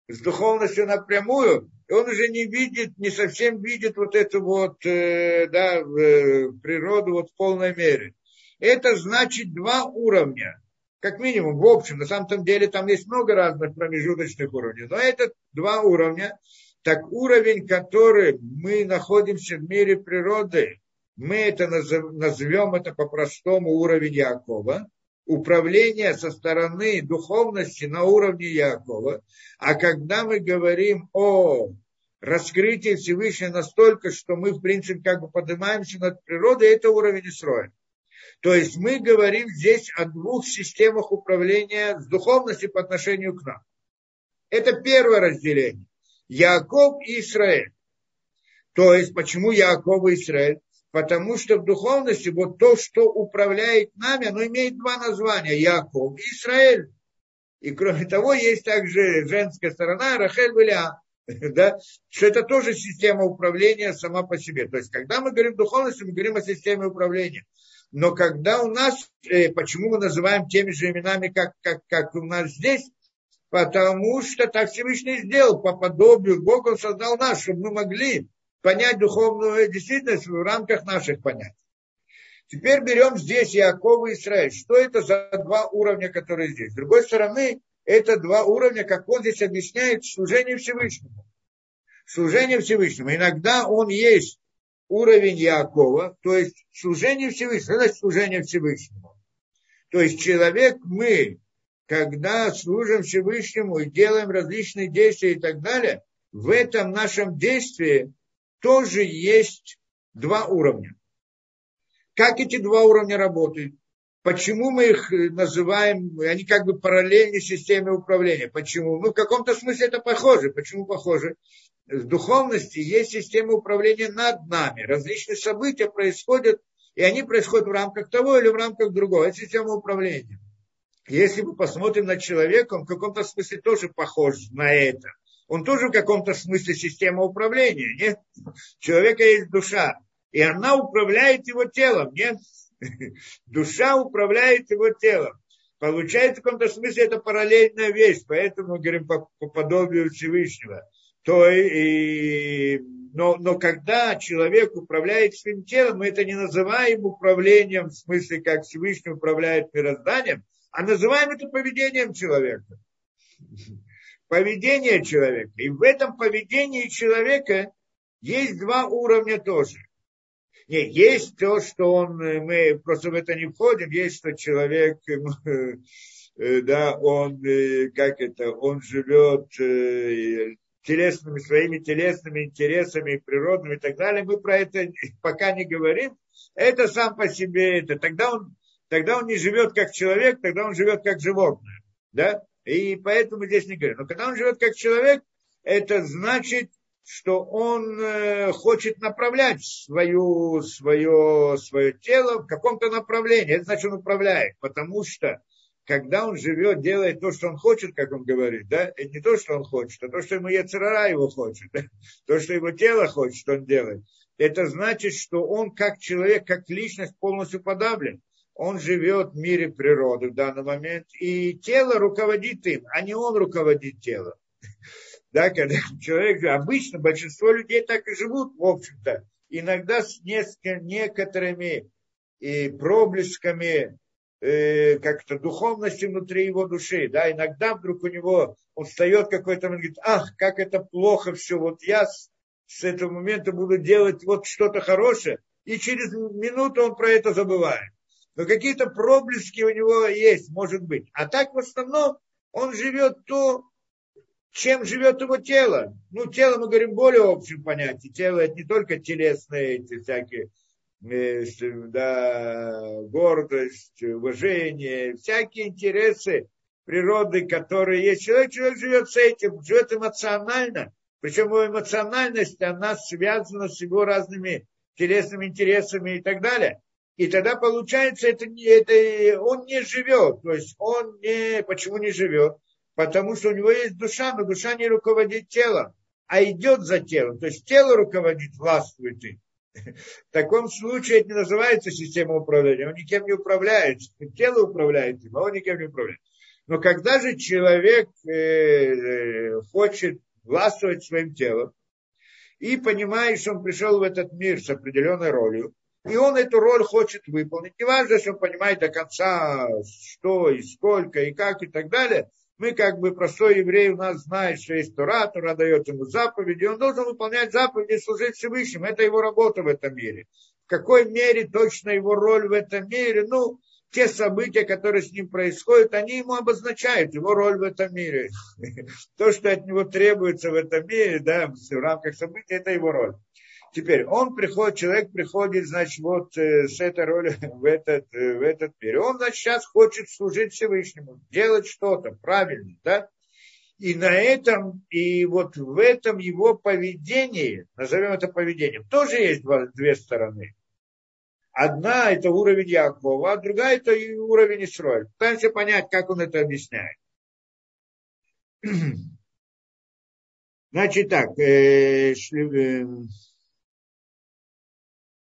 с духовностью напрямую, и он уже не видит, не совсем видит вот эту вот, э, да, э, природу вот в полной мере. Это значит два уровня, как минимум, в общем, на самом деле там есть много разных промежуточных уровней, но это два уровня. Так уровень, который мы находимся в мире природы, мы это назовем это по-простому уровень Якова, управление со стороны духовности на уровне Якова. А когда мы говорим о раскрытии Всевышнего настолько, что мы, в принципе, как бы поднимаемся над природой, это уровень Исроя. То есть мы говорим здесь о двух системах управления с духовностью по отношению к нам. Это первое разделение. Яков и Израиль. То есть, почему Яков и Израиль? Потому что в духовности вот то, что управляет нами, оно имеет два названия. Яков и Израиль. И кроме того, есть также женская сторона, Рахель Виля, да, что это тоже система управления сама по себе. То есть, когда мы говорим духовности, мы говорим о системе управления. Но когда у нас, э, почему мы называем теми же именами, как, как, как у нас здесь, потому что так Всевышний сделал, по подобию Бога создал нас, чтобы мы могли понять духовную действительность в рамках наших понятий. Теперь берем здесь Иакова и Израиль. Что это за два уровня, которые здесь? С другой стороны, это два уровня, как он здесь объясняет, служение Всевышнему. Служение Всевышнему. Иногда он есть уровень Якова, то есть служение Всевышнему. Это служение Всевышнему. То есть человек, мы, когда служим Всевышнему и делаем различные действия и так далее, в этом нашем действии тоже есть два уровня. Как эти два уровня работают? Почему мы их называем, они как бы параллельны системе управления? Почему? Ну, в каком-то смысле это похоже. Почему похоже? В духовности есть система управления над нами. Различные события происходят, и они происходят в рамках того или в рамках другого. Это система управления. Если мы посмотрим на человека, он в каком-то смысле тоже похож на это он тоже в каком-то смысле система управления. Нет? У человека есть душа, и она управляет его телом. Нет? Душа управляет его телом. Получается, в каком-то смысле это параллельная вещь, поэтому мы говорим по, по подобию Всевышнего. То и, но, но когда человек управляет своим телом, мы это не называем управлением в смысле, как Всевышний управляет мирозданием, а называем это поведением человека поведение человека. И в этом поведении человека есть два уровня тоже. Не, есть то, что он, мы просто в это не входим, есть, что человек, э, да, он, э, как это, он живет э, телесными, своими телесными интересами, природными и так далее. Мы про это пока не говорим. Это сам по себе, это тогда он, тогда он не живет как человек, тогда он живет как животное. Да? И поэтому здесь не говорим. Но когда он живет как человек, это значит, что он э, хочет направлять свое, свое, свое тело в каком-то направлении. Это значит, он управляет. Потому что когда он живет, делает то, что он хочет, как он говорит, да, это не то, что он хочет, а то, что ему Яцерара его хочет, да? то, что его тело хочет, что он делает. Это значит, что он как человек, как личность полностью подавлен он живет в мире природы в данный момент, и тело руководит им, а не он руководит телом. Да, когда человек, обычно большинство людей так и живут, в общем-то, иногда с некоторыми и проблесками э, как-то духовности внутри его души, да, иногда вдруг у него, он встает какой-то момент, говорит, ах, как это плохо все, вот я с, с этого момента буду делать вот что-то хорошее, и через минуту он про это забывает но какие-то проблески у него есть, может быть. А так в основном он живет то, чем живет его тело. Ну, тело мы говорим более общем понятии. Тело это не только телесные эти всякие э, да, гордость, уважение, всякие интересы природы, которые есть. Человек, человек живет с этим, живет эмоционально. Причем его эмоциональность, она связана с его разными телесными интересами и так далее. И тогда получается, это, это, он не живет. То есть он не... Почему не живет? Потому что у него есть душа, но душа не руководит телом, а идет за телом. То есть тело руководит, властвует им. В таком случае это не называется система управления. Он никем не управляет. Тело управляет им, а он никем не управляет. Но когда же человек э, э, хочет властвовать своим телом и понимает, что он пришел в этот мир с определенной ролью, и он эту роль хочет выполнить. Не важно, что он понимает до конца, что и сколько, и как, и так далее. Мы, как бы, простой еврей у нас знает, что есть Тора, Тора дает ему заповеди, он должен выполнять заповеди и служить Всевышнему. Это его работа в этом мире. В какой мере точно его роль в этом мире, ну, те события, которые с ним происходят, они ему обозначают его роль в этом мире. То, что от него требуется в этом мире, да, в рамках событий, это его роль. Теперь он приходит, человек приходит, значит, вот э, с этой роли в этот, э, в этот мир. Он, значит, сейчас хочет служить Всевышнему, делать что-то правильно, да? И на этом, и вот в этом его поведении, назовем это поведением, тоже есть два, две стороны. Одна – это уровень Якова, а другая – это уровень Исроэль. Пытаемся понять, как он это объясняет. Значит так, э, э,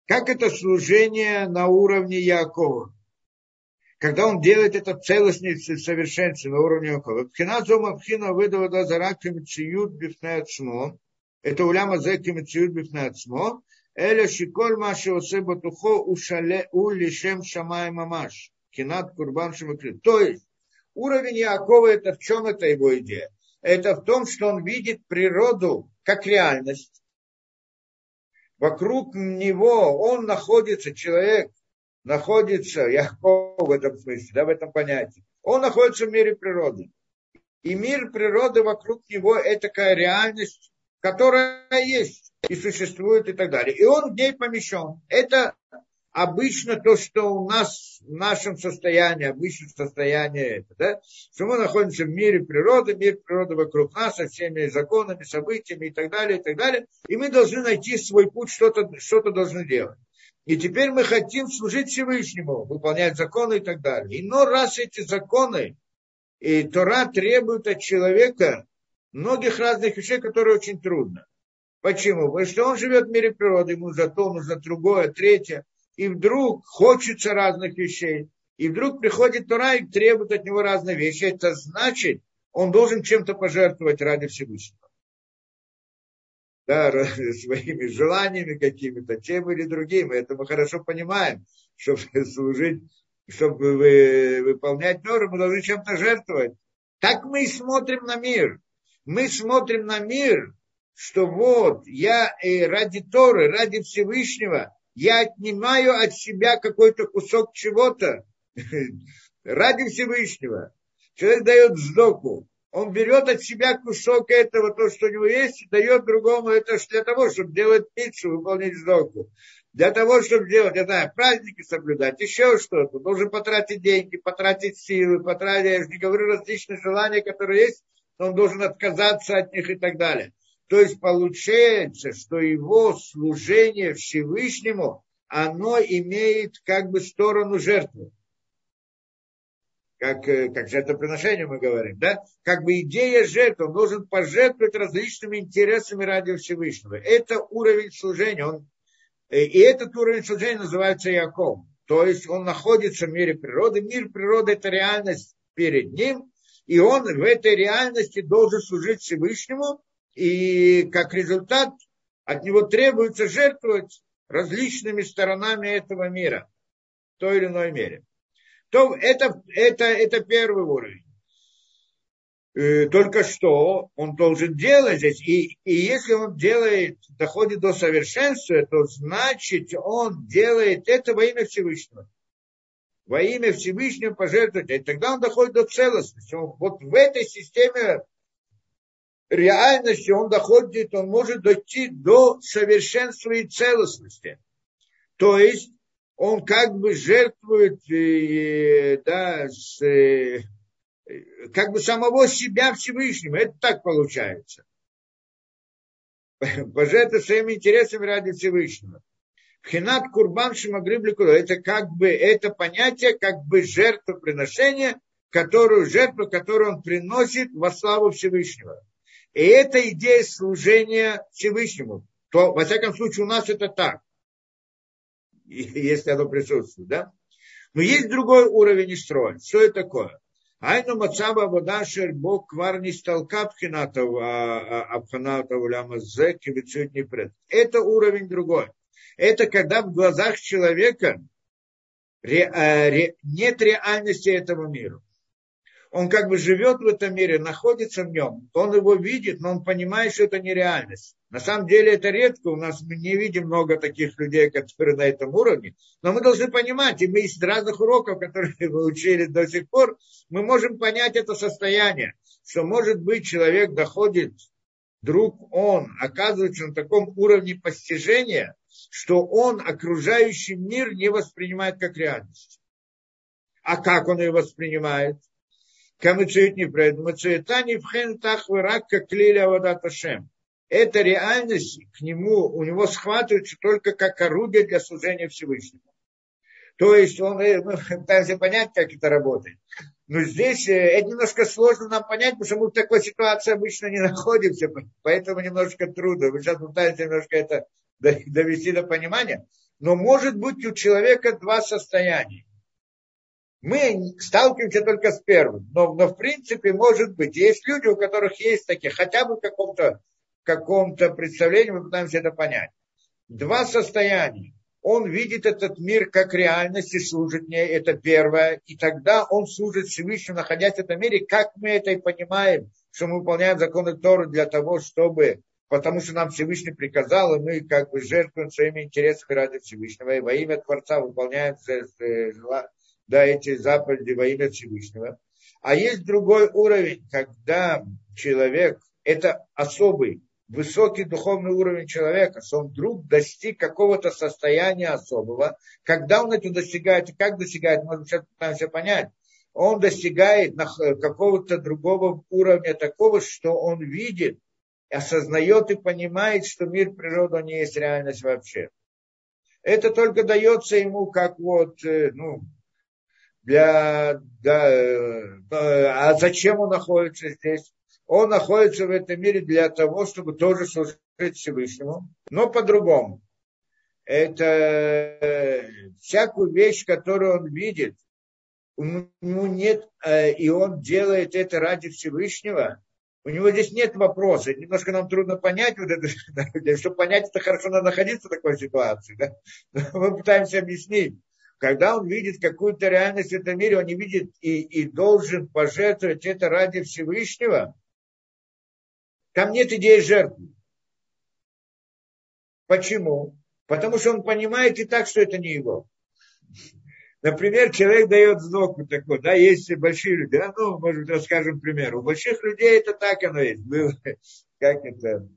как это служение на уровне Якова? Когда он делает это в совершенстве на уровне Якова. Пхина зома пхина выдава зараками циют бифнеацмо. Это уляма зекими циют бифнеацмо. Эля шиколь маши осе батухо ушале улишем шамай мамаш. Кинат курбан шамакрит. То есть, уровень Якова, это в чем это его идея? Это в том, что он видит природу как реальность. Вокруг него он находится, человек находится, Яков в этом смысле, да, в этом понятии. Он находится в мире природы. И мир природы вокруг него – это такая реальность, которая есть и существует и так далее. И он в ней помещен. Это обычно то, что у нас в нашем состоянии, обычное состояние это, да, что мы находимся в мире природы, мир природы вокруг нас, со всеми законами, событиями и так далее, и так далее, и мы должны найти свой путь, что-то что должны делать. И теперь мы хотим служить Всевышнему, выполнять законы и так далее. И но раз эти законы и Тора требуют от человека многих разных вещей, которые очень трудно. Почему? Потому что он живет в мире природы, ему за то нужно другое, третье. И вдруг хочется разных вещей. И вдруг приходит Тора и требует от него разные вещи. Это значит, он должен чем-то пожертвовать ради Всевышнего. Да, своими желаниями какими-то, тем или другим. Это мы хорошо понимаем, чтобы служить, чтобы выполнять нормы, мы должны чем-то жертвовать. Так мы и смотрим на мир. Мы смотрим на мир что вот я э, ради Торы, ради Всевышнего, я отнимаю от себя какой-то кусок чего-то ради Всевышнего. Человек дает сдоку. Он берет от себя кусок этого, то, что у него есть, и дает другому это для того, чтобы делать пиццу, выполнить сдоку. Для того, чтобы делать, я знаю, праздники соблюдать, еще что-то. Должен потратить деньги, потратить силы, потратить, я же не говорю, различные желания, которые есть, но он должен отказаться от них и так далее. То есть получается, что его служение Всевышнему, оно имеет как бы сторону жертвы. Как, э, как жертвоприношение мы говорим, да? Как бы идея жертвы, он должен пожертвовать различными интересами ради Всевышнего. Это уровень служения. Он, э, и этот уровень служения называется Яков. То есть он находится в мире природы. Мир природы – это реальность перед ним. И он в этой реальности должен служить Всевышнему – и как результат от него требуется жертвовать различными сторонами этого мира в той или иной мере. То это, это, это первый уровень. Э, только что он должен делать здесь. И, и если он делает, доходит до совершенства, то значит он делает это во имя Всевышнего. во имя Всевышнего пожертвовать. И тогда он доходит до целостности. Он, вот в этой системе реальности он доходит, он может дойти до совершенства и целостности. То есть он как бы жертвует э, да, с, э, как бы самого себя Всевышнему. Это так получается. Пожертвовать своими интересами ради Всевышнего. Хинат Курбан Шимагрибликула. Это как бы это понятие, как бы жертвоприношение, которую, жертву, которую он приносит во славу Всевышнего. И это идея служения Всевышнему. То, во всяком случае, у нас это так. Если оно присутствует, да? Но есть другой уровень строя. Что это такое? Айну мацаба водашер Бог квар не столка абханата уляма зек и пред. Это уровень другой. Это когда в глазах человека нет реальности этого мира он как бы живет в этом мире, находится в нем, он его видит, но он понимает, что это нереальность. На самом деле это редко, у нас мы не видим много таких людей, которые на этом уровне, но мы должны понимать, и мы из разных уроков, которые мы учили до сих пор, мы можем понять это состояние, что может быть человек доходит, вдруг он оказывается на таком уровне постижения, что он окружающий мир не воспринимает как реальность. А как он ее воспринимает? Камыцует не пред, мацуета не вхен тах вырак, как лиля вода реальность к нему, у него схватывается только как орудие для служения Всевышнему. То есть он, мы пытаемся понять, как это работает. Но здесь это немножко сложно нам понять, потому что мы в такой ситуации обычно не находимся, поэтому немножко трудно. Мы сейчас пытаемся немножко это довести до понимания. Но может быть у человека два состояния. Мы сталкиваемся только с первым. Но, но в принципе, может быть, есть люди, у которых есть такие, хотя бы в каком-то каком представлении, мы пытаемся это понять. Два состояния. Он видит этот мир как реальность и служит мне, это первое. И тогда он служит Всевышнему, находясь в этом мире, как мы это и понимаем, что мы выполняем законы Торы для того, чтобы потому что нам Всевышний приказал, и мы как бы жертвуем своими интересами ради Всевышнего, и во имя Творца выполняем да, эти заповеди во имя Всевышнего. А есть другой уровень, когда человек, это особый, высокий духовный уровень человека, что он вдруг достиг какого-то состояния особого, когда он это достигает, и как достигает, мы сейчас пытаемся понять, он достигает какого-то другого уровня такого, что он видит, осознает и понимает, что мир природы не есть реальность вообще. Это только дается ему как вот, э, ну, для, да, э, а зачем он находится здесь? Он находится в этом мире для того, чтобы тоже служить Всевышнему, но по-другому. Это э, всякую вещь, которую он видит, у него нет, э, и он делает это ради Всевышнего, у него здесь нет вопроса. Немножко нам трудно понять вот это. Чтобы понять это, хорошо надо находиться в такой ситуации. Да? Мы пытаемся объяснить когда он видит какую-то реальность в этом мире, он не видит и, и должен пожертвовать это ради Всевышнего, там нет идеи жертвы. Почему? Потому что он понимает и так, что это не его. Например, человек дает сдоку такой, да, есть большие люди, да, ну, может, расскажем пример. У больших людей это так оно есть. Было, как это,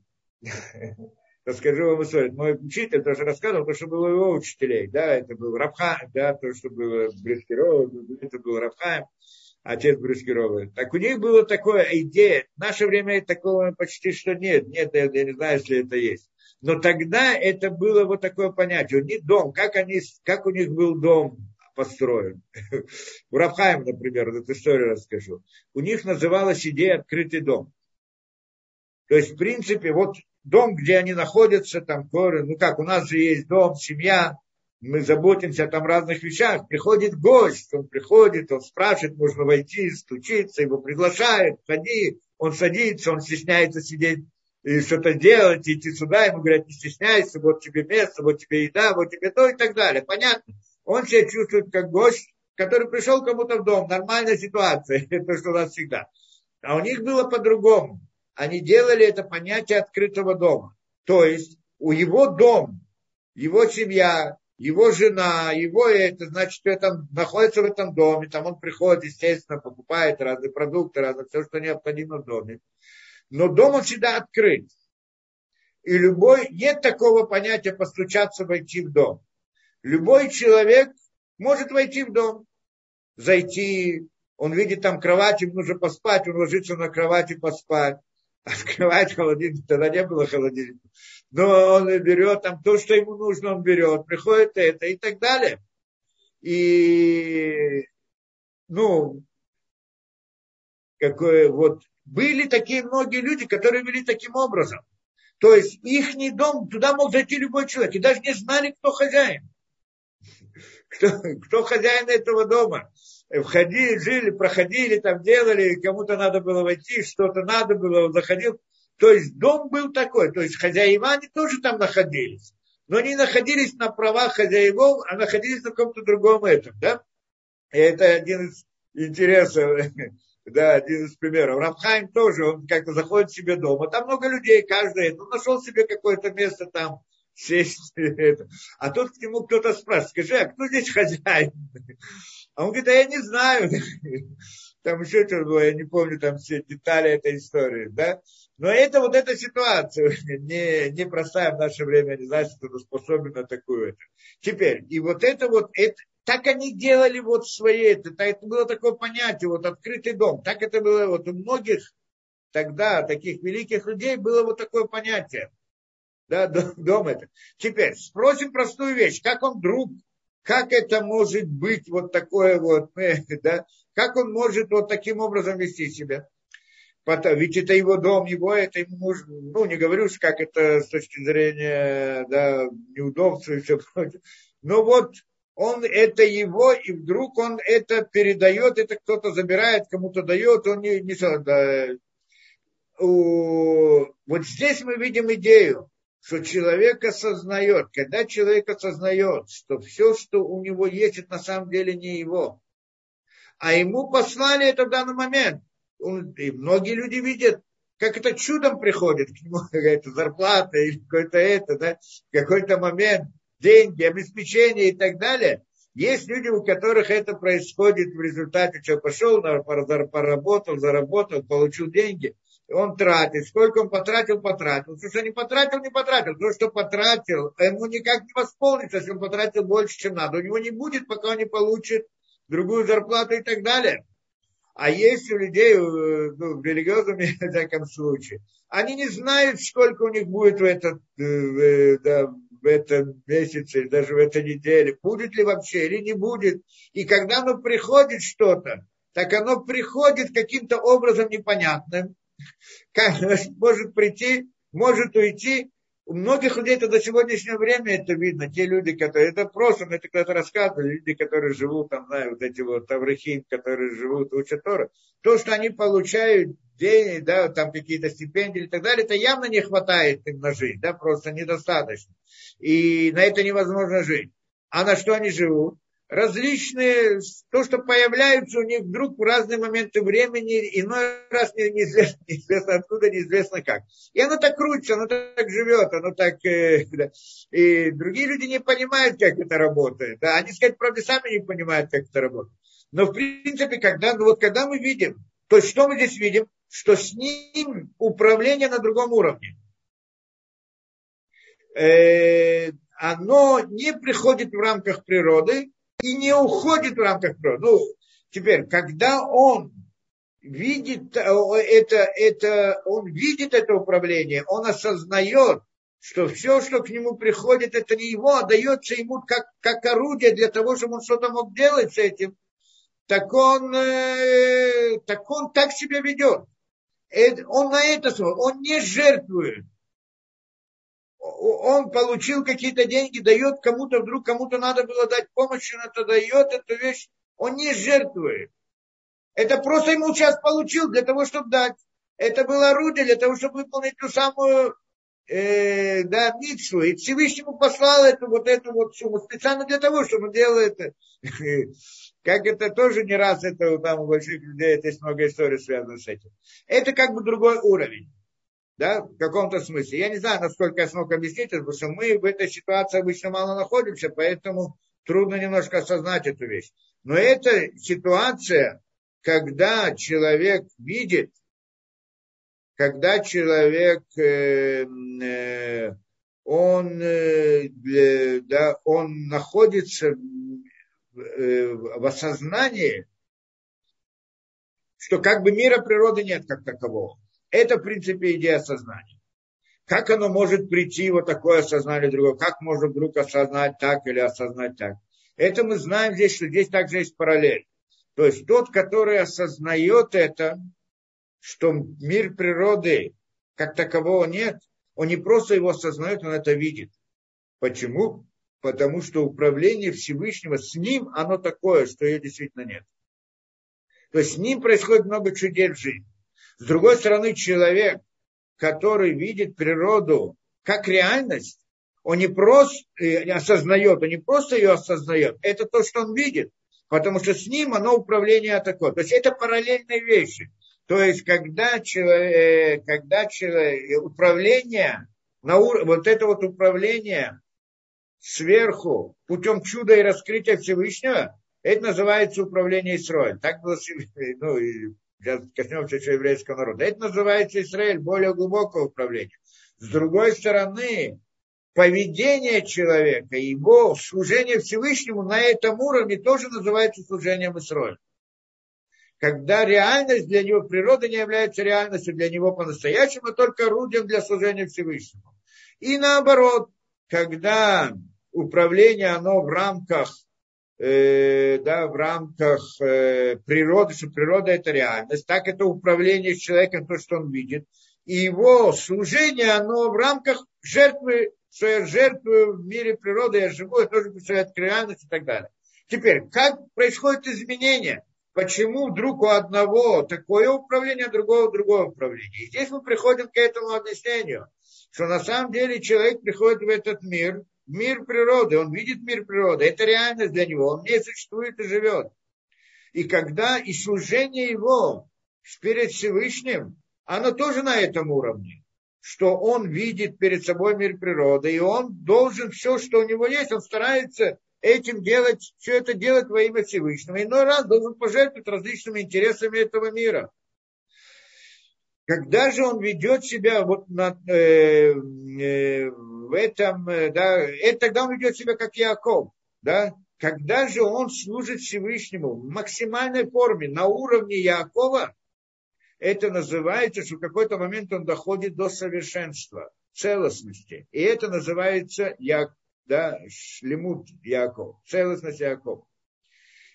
расскажу вам историю. Мой учитель тоже рассказывал, то, что было его учителей. Да, это был Рабхайм, да, то, что было Брискирова, это был Рабхайм, отец Брискирова. Так у них было такое идея. В наше время такого почти что нет. Нет, я не знаю, если это есть. Но тогда это было вот такое понятие. У них дом, как, они, как у них был дом построен. У Рабхайма, например, вот эту историю расскажу. У них называлась идея «открытый дом». То есть, в принципе, вот дом, где они находятся, там горы, ну как, у нас же есть дом, семья, мы заботимся о там разных вещах, приходит гость, он приходит, он спрашивает, можно войти, стучиться, его приглашают, ходи, он садится, он стесняется сидеть и что-то делать, идти сюда, ему говорят, не стесняйся, вот тебе место, вот тебе еда, вот тебе то и так далее. Понятно? Он себя чувствует как гость, который пришел кому-то в дом, нормальная ситуация, это что у нас всегда. А у них было по-другому они делали это понятие открытого дома. То есть у его дом, его семья, его жена, его это, значит, это, находится в этом доме, там он приходит, естественно, покупает разные продукты, разные, все, что необходимо в доме. Но дом он всегда открыт. И любой, нет такого понятия постучаться, войти в дом. Любой человек может войти в дом, зайти, он видит там кровать, ему нужно поспать, он ложится на кровать и поспать. Открывает холодильник, тогда не было холодильника. Но он берет там то, что ему нужно, он берет, приходит это и так далее. И, ну, какое вот, были такие многие люди, которые вели таким образом. То есть их дом, туда мог зайти любой человек, и даже не знали, кто хозяин. Кто, кто хозяин этого дома входили, жили, проходили, там делали, кому-то надо было войти, что-то надо было, он заходил. То есть дом был такой, то есть хозяева, они тоже там находились. Но они находились на правах хозяевов, а находились на каком-то другом этом, да? И это один из интересов, да, один из примеров. Рамхайм тоже, он как-то заходит к себе дома, там много людей, каждый, он нашел себе какое-то место там, сесть. Это. А тут к нему кто-то спрашивает, скажи, а кто здесь хозяин? А он говорит, а я не знаю. Там еще что-то было, я не помню там все детали этой истории, да. Но это вот эта ситуация, не, не простая в наше время, не знаю, что кто способен на такую это. Теперь, и вот это вот, это, так они делали вот свои, это, это было такое понятие, вот открытый дом. Так это было вот у многих тогда, таких великих людей, было вот такое понятие. Да, дом это. Теперь спросим простую вещь. Как он друг как это может быть вот такое вот, да? Как он может вот таким образом вести себя? Ведь это его дом, его это ему нужно, ну, не говорю, как это с точки зрения, да, неудобства и все прочее. Но вот он это его, и вдруг он это передает, это кто-то забирает, кому-то дает, он не, не да. Вот здесь мы видим идею, что человек осознает, когда человек осознает, что все, что у него есть, это на самом деле не его, а ему послали это в данный момент. Он, и многие люди видят, как это чудом приходит к нему, какая-то зарплата или какой-то это, да, какой-то момент, деньги, обеспечение и так далее. Есть люди, у которых это происходит в результате, что пошел, поработал, заработал, получил деньги – он тратит, сколько он потратил, потратил. То, что не потратил, не потратил. То, что потратил, ему никак не восполнится, если он потратил больше, чем надо. У него не будет, пока он не получит другую зарплату и так далее. А есть у людей, э, ну, в религиозном, в всяком случае, они не знают, сколько у них будет в этот, э, да, в этом месяце, даже в этой неделе, будет ли вообще или не будет. И когда оно приходит что-то, так оно приходит каким-то образом непонятным, может прийти, может уйти. У многих людей это до сегодняшнего времени это видно. Те люди, которые, это просто, это кто-то рассказывали, люди, которые живут, там, знаю, вот эти вот таврихим, которые живут, учат Тора, то, что они получают деньги, да, там какие-то стипендии и так далее, это явно не хватает им на жизнь, да, просто недостаточно. И на это невозможно жить. А на что они живут? Различные, то, что появляются у них вдруг в разные моменты времени, иной раз неизвестно, неизвестно откуда, неизвестно как. И оно так крутится, оно так живет, оно так... Э, да. И другие люди не понимают, как это работает. Да. Они, сказать, правда, сами не понимают, как это работает. Но, в принципе, когда, ну, вот, когда мы видим, то есть что мы здесь видим? Что с ним управление на другом уровне. Э, оно не приходит в рамках природы, и не уходит в рамках природы. Ну, теперь, когда он видит э, это, это, он видит это управление, он осознает, что все, что к нему приходит, это не его, а дается ему как, как орудие для того, чтобы он что-то мог делать с этим, так он, э, так он так себя ведет. Э, он на это он не жертвует он получил какие-то деньги, дает кому-то, вдруг кому-то надо было дать помощь, он это дает, эту вещь, он не жертвует. Это просто ему сейчас получил для того, чтобы дать. Это было орудие для того, чтобы выполнить ту самую э, да, митсу. И Всевышнему послал эту вот эту вот сумму специально для того, чтобы он делал это. Как это тоже не раз, это там у больших людей, это есть много историй связанных с этим. Это как бы другой уровень. Да, в каком-то смысле. Я не знаю, насколько я смог объяснить это, потому что мы в этой ситуации обычно мало находимся, поэтому трудно немножко осознать эту вещь. Но это ситуация, когда человек видит, когда человек, э, э, он, э, да, он находится э, в осознании, что как бы мира природы нет как такового. Это, в принципе, идея сознания. Как оно может прийти, вот такое осознание другого? Как можно вдруг осознать так или осознать так? Это мы знаем здесь, что здесь также есть параллель. То есть тот, который осознает это, что мир природы как такового нет, он не просто его осознает, он это видит. Почему? Потому что управление Всевышнего с ним, оно такое, что ее действительно нет. То есть с ним происходит много чудес в жизни. С другой стороны, человек, который видит природу как реальность, он не просто э, осознает, он не просто ее осознает, это то, что он видит, потому что с ним оно управление такое. То есть это параллельные вещи. То есть когда, человек, когда человек, управление, на ур... вот это вот управление сверху путем чуда и раскрытия Всевышнего, это называется управление Израилем. Так было, ну, коснемся еще еврейского народа. Это называется Израиль, более глубокое управление. С другой стороны, поведение человека, его служение Всевышнему на этом уровне тоже называется служением Израиля. Когда реальность для него, природа не является реальностью для него по-настоящему, а только орудием для служения Всевышнему. И наоборот, когда управление, оно в рамках Э, да, в рамках э, природы, что природа это реальность, так это управление человеком, то, что он видит. И его служение, оно в рамках жертвы, что я жертвую в мире природы, я живу, я тоже представляю реальность и так далее. Теперь, как происходит изменение? Почему вдруг у одного такое управление, а другого другое управление? И здесь мы приходим к этому объяснению, что на самом деле человек приходит в этот мир – мир природы, он видит мир природы, это реальность для него, он не существует и живет. И когда и служение его перед Всевышним, оно тоже на этом уровне, что он видит перед собой мир природы, и он должен все, что у него есть, он старается этим делать, все это делать во имя Всевышнего. Иной раз должен пожертвовать различными интересами этого мира. Когда же он ведет себя вот на, э, э, в этом, э, да, это тогда он ведет себя как Яков, да, когда же он служит Всевышнему в максимальной форме, на уровне Якова, это называется, что в какой-то момент он доходит до совершенства, целостности. И это называется як, да, шлемут Яков, целостность Якова.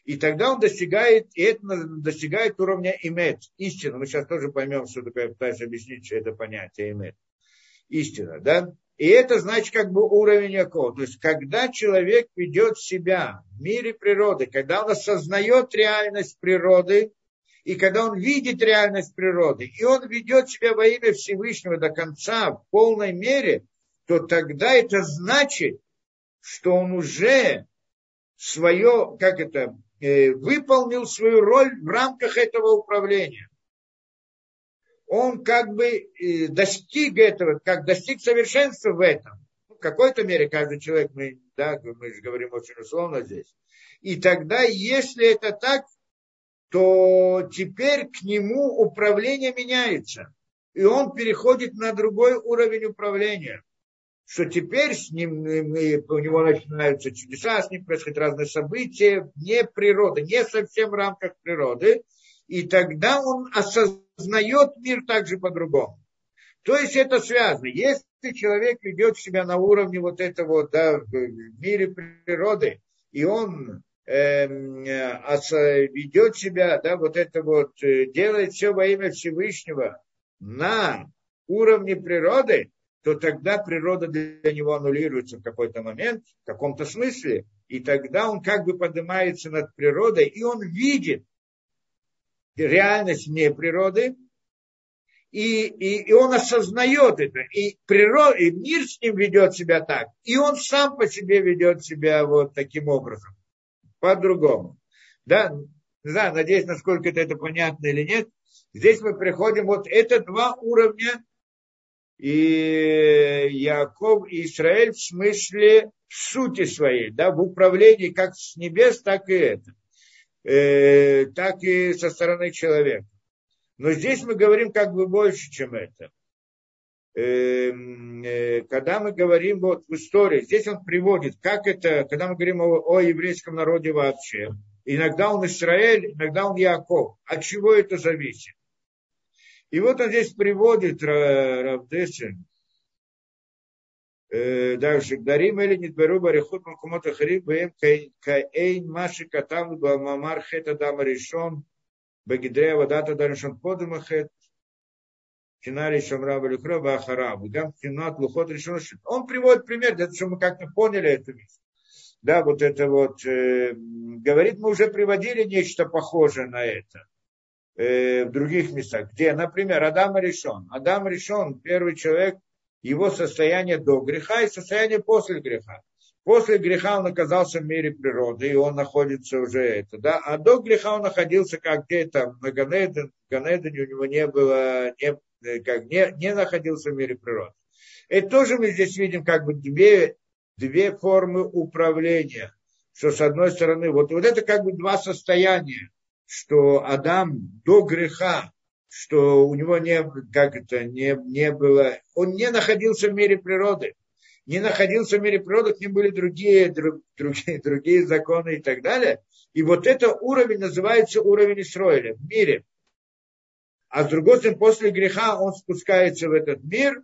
И тогда он достигает, и это достигает уровня имет, истина. Мы сейчас тоже поймем, что такое, пытаюсь объяснить, что это понятие имет. Истина, да? И это значит как бы уровень Якова. То есть, когда человек ведет себя в мире природы, когда он осознает реальность природы, и когда он видит реальность природы, и он ведет себя во имя Всевышнего до конца в полной мере, то тогда это значит, что он уже свое, как это, э, выполнил свою роль в рамках этого управления он как бы э, достиг этого, как достиг совершенства в этом. Ну, в какой-то мере каждый человек, мы, да, мы говорим очень условно здесь. И тогда, если это так, то теперь к нему управление меняется. И он переходит на другой уровень управления. Что теперь с ним, э, у него начинаются чудеса, с ним происходят разные события, не природа, не совсем в рамках природы. И тогда он осознает, мир также по-другому. То есть это связано. Если человек ведет себя на уровне вот этого, да, в мире природы, и он э, ведет себя, да, вот это вот, э, делает все во имя Всевышнего на уровне природы, то тогда природа для него аннулируется в какой-то момент, в каком-то смысле, и тогда он как бы поднимается над природой, и он видит, реальность вне природы, и, и, и он осознает это, и, природа, и мир с ним ведет себя так, и он сам по себе ведет себя вот таким образом, по-другому. Да, не знаю, надеюсь, насколько это, это понятно или нет. Здесь мы приходим, вот это два уровня. И Яков и Израиль в смысле в сути своей, да, в управлении как с небес, так и это, э, так и со стороны человека. Но здесь мы говорим как бы больше, чем это. Эм, э, когда мы говорим вот в истории, здесь он приводит, как это, когда мы говорим о, о еврейском народе вообще, иногда он Израиль, иногда он Яков. От чего это зависит? И вот он здесь приводит Равдесин, дальше, Дарим или Нидберу Барихут Макумот Ахри Бэм Каэйн Маши Катам Бамамар Хета Дама Решон Багидрея Вадата Даришон Подыма Хет Кинари Шамра Балюхра Бахара Гам Кинат Лухот Решон Он приводит пример, для того, чтобы мы как-то поняли эту вещь. Да, вот это вот, э, говорит, мы уже приводили нечто похожее на это э, в других местах, где, например, Адам решен. Адам решен, первый человек, его состояние до греха и состояние после греха. После греха он оказался в мире природы, и он находится уже это, да, а до греха он находился как где-то на Ганеден, Ганедене у него не было, не, как, не, не находился в мире природы. И тоже мы здесь видим как бы две, две формы управления, что с одной стороны, вот, вот это как бы два состояния, что Адам до греха, что у него не, как это, не, не было, он не находился в мире природы, не находился в мире природы, к ним были другие, друг, другие, другие законы и так далее. И вот это уровень называется уровень Исроиля в мире. А с другой стороны, после греха он спускается в этот мир,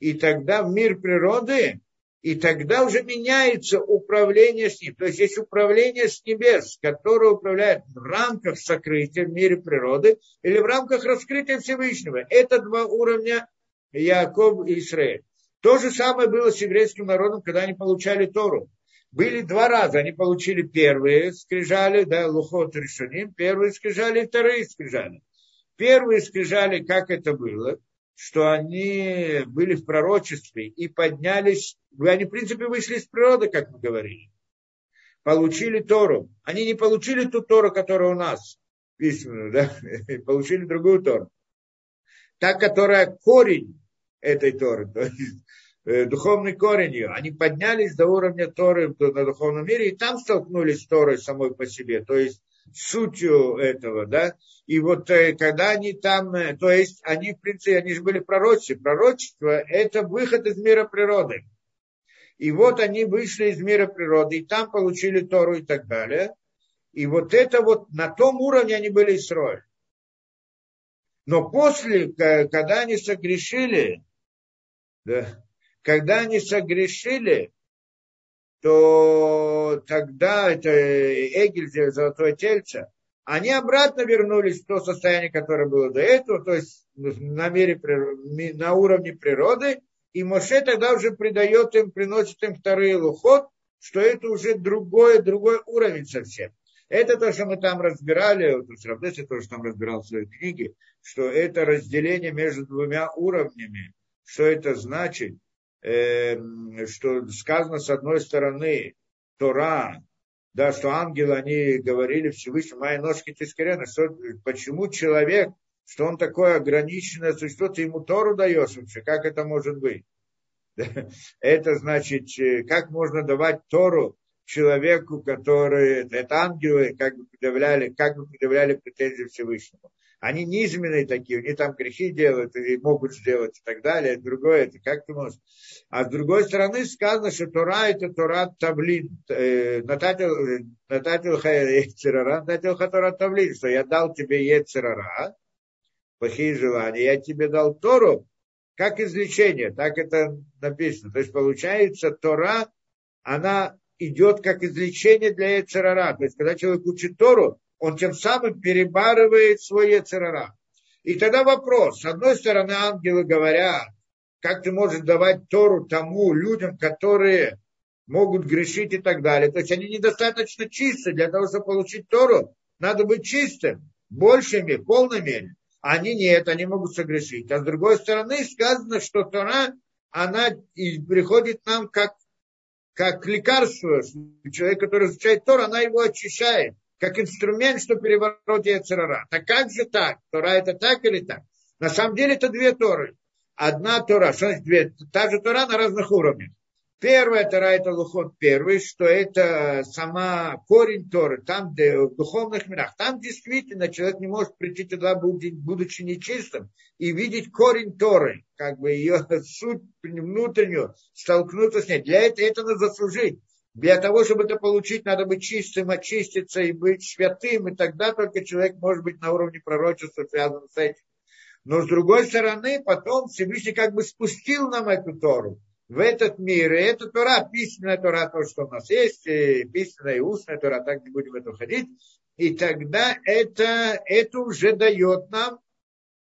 и тогда в мир природы и тогда уже меняется управление с ним. То есть есть управление с небес, которое управляет в рамках сокрытия в мире природы или в рамках раскрытия Всевышнего. Это два уровня Яков и Израиль. То же самое было с еврейским народом, когда они получали Тору. Были два раза. Они получили первые скрижали, да, лухот решуним, первые скрижали и вторые скрижали. Первые скрижали, как это было – что они были в пророчестве и поднялись, они, в принципе, вышли из природы, как мы говорили. Получили Тору. Они не получили ту Тору, которая у нас письменную, да? получили другую Тору. Та, которая корень этой Торы, то есть э, духовный корень ее. Они поднялись до уровня Торы на духовном мире и там столкнулись с Торой самой по себе. То есть сутью этого, да, и вот э, когда они там, э, то есть они, в принципе, они же были пророчества, пророчество – это выход из мира природы. И вот они вышли из мира природы, и там получили Тору и так далее. И вот это вот на том уровне они были Исроиль. Но после, когда они согрешили, да, когда они согрешили, то тогда это Эгель, золотое тельце, они обратно вернулись в то состояние, которое было до этого, то есть на, мире, на уровне природы, и Моше тогда уже придает им, приносит им вторые лухот, что это уже другой, другой уровень совсем. Это то, что мы там разбирали, вот Равдеси тоже там разбирал в своей книге, что это разделение между двумя уровнями. Что это значит? Эм, что сказано с одной стороны Тора, да, что ангелы, они говорили Всевышнему, мои ножки тискарена, что, почему человек, что он такое ограниченное существо, ты ему Тору даешь вообще, как это может быть? Это значит, э, как можно давать Тору человеку, который, это ангелы, как бы предъявляли, как бы предъявляли претензии Всевышнему они низменные такие, они там грехи делают или могут сделать и так далее. Другое, это как ты можешь. А с другой стороны сказано, что Тора это Тора Тавлин. Э, Нататил Ецерара, Нататил Хатора Тавлин, что я дал тебе Ецерара, плохие желания, я тебе дал Тору, как излечение, так это написано. То есть получается, Тора, она идет как излечение для Ецерара. То есть, когда человек учит Тору, он тем самым перебарывает свой Ецерара. И тогда вопрос, с одной стороны, ангелы говорят, как ты можешь давать Тору тому людям, которые могут грешить и так далее. То есть они недостаточно чисты для того, чтобы получить Тору. Надо быть чистым, большими, мере. Они нет, они могут согрешить. А с другой стороны сказано, что Тора, она приходит нам как, как лекарство. Человек, который изучает Тору, она его очищает как инструмент, что переворот Яцерара. Так как же так? Тора это так или так? На самом деле это две Торы. одна Тора, что значит две? Та же Тора на разных уровнях. Первая Тора это Лухот первый, что это сама корень Торы, там, где в духовных мирах. Там действительно человек не может прийти туда, будучи нечистым, и видеть корень Торы, как бы ее суть внутреннюю, столкнуться с ней. Для этого это надо заслужить. Для того, чтобы это получить, надо быть чистым, очиститься и быть святым, и тогда только человек может быть на уровне пророчества связан с этим. Но с другой стороны, потом Всевышний как бы спустил нам эту Тору в этот мир. И эта Тора, письменная Тора, то, что у нас есть, и письменная и устная Тора, так не будем в это ходить. И тогда это, это уже дает нам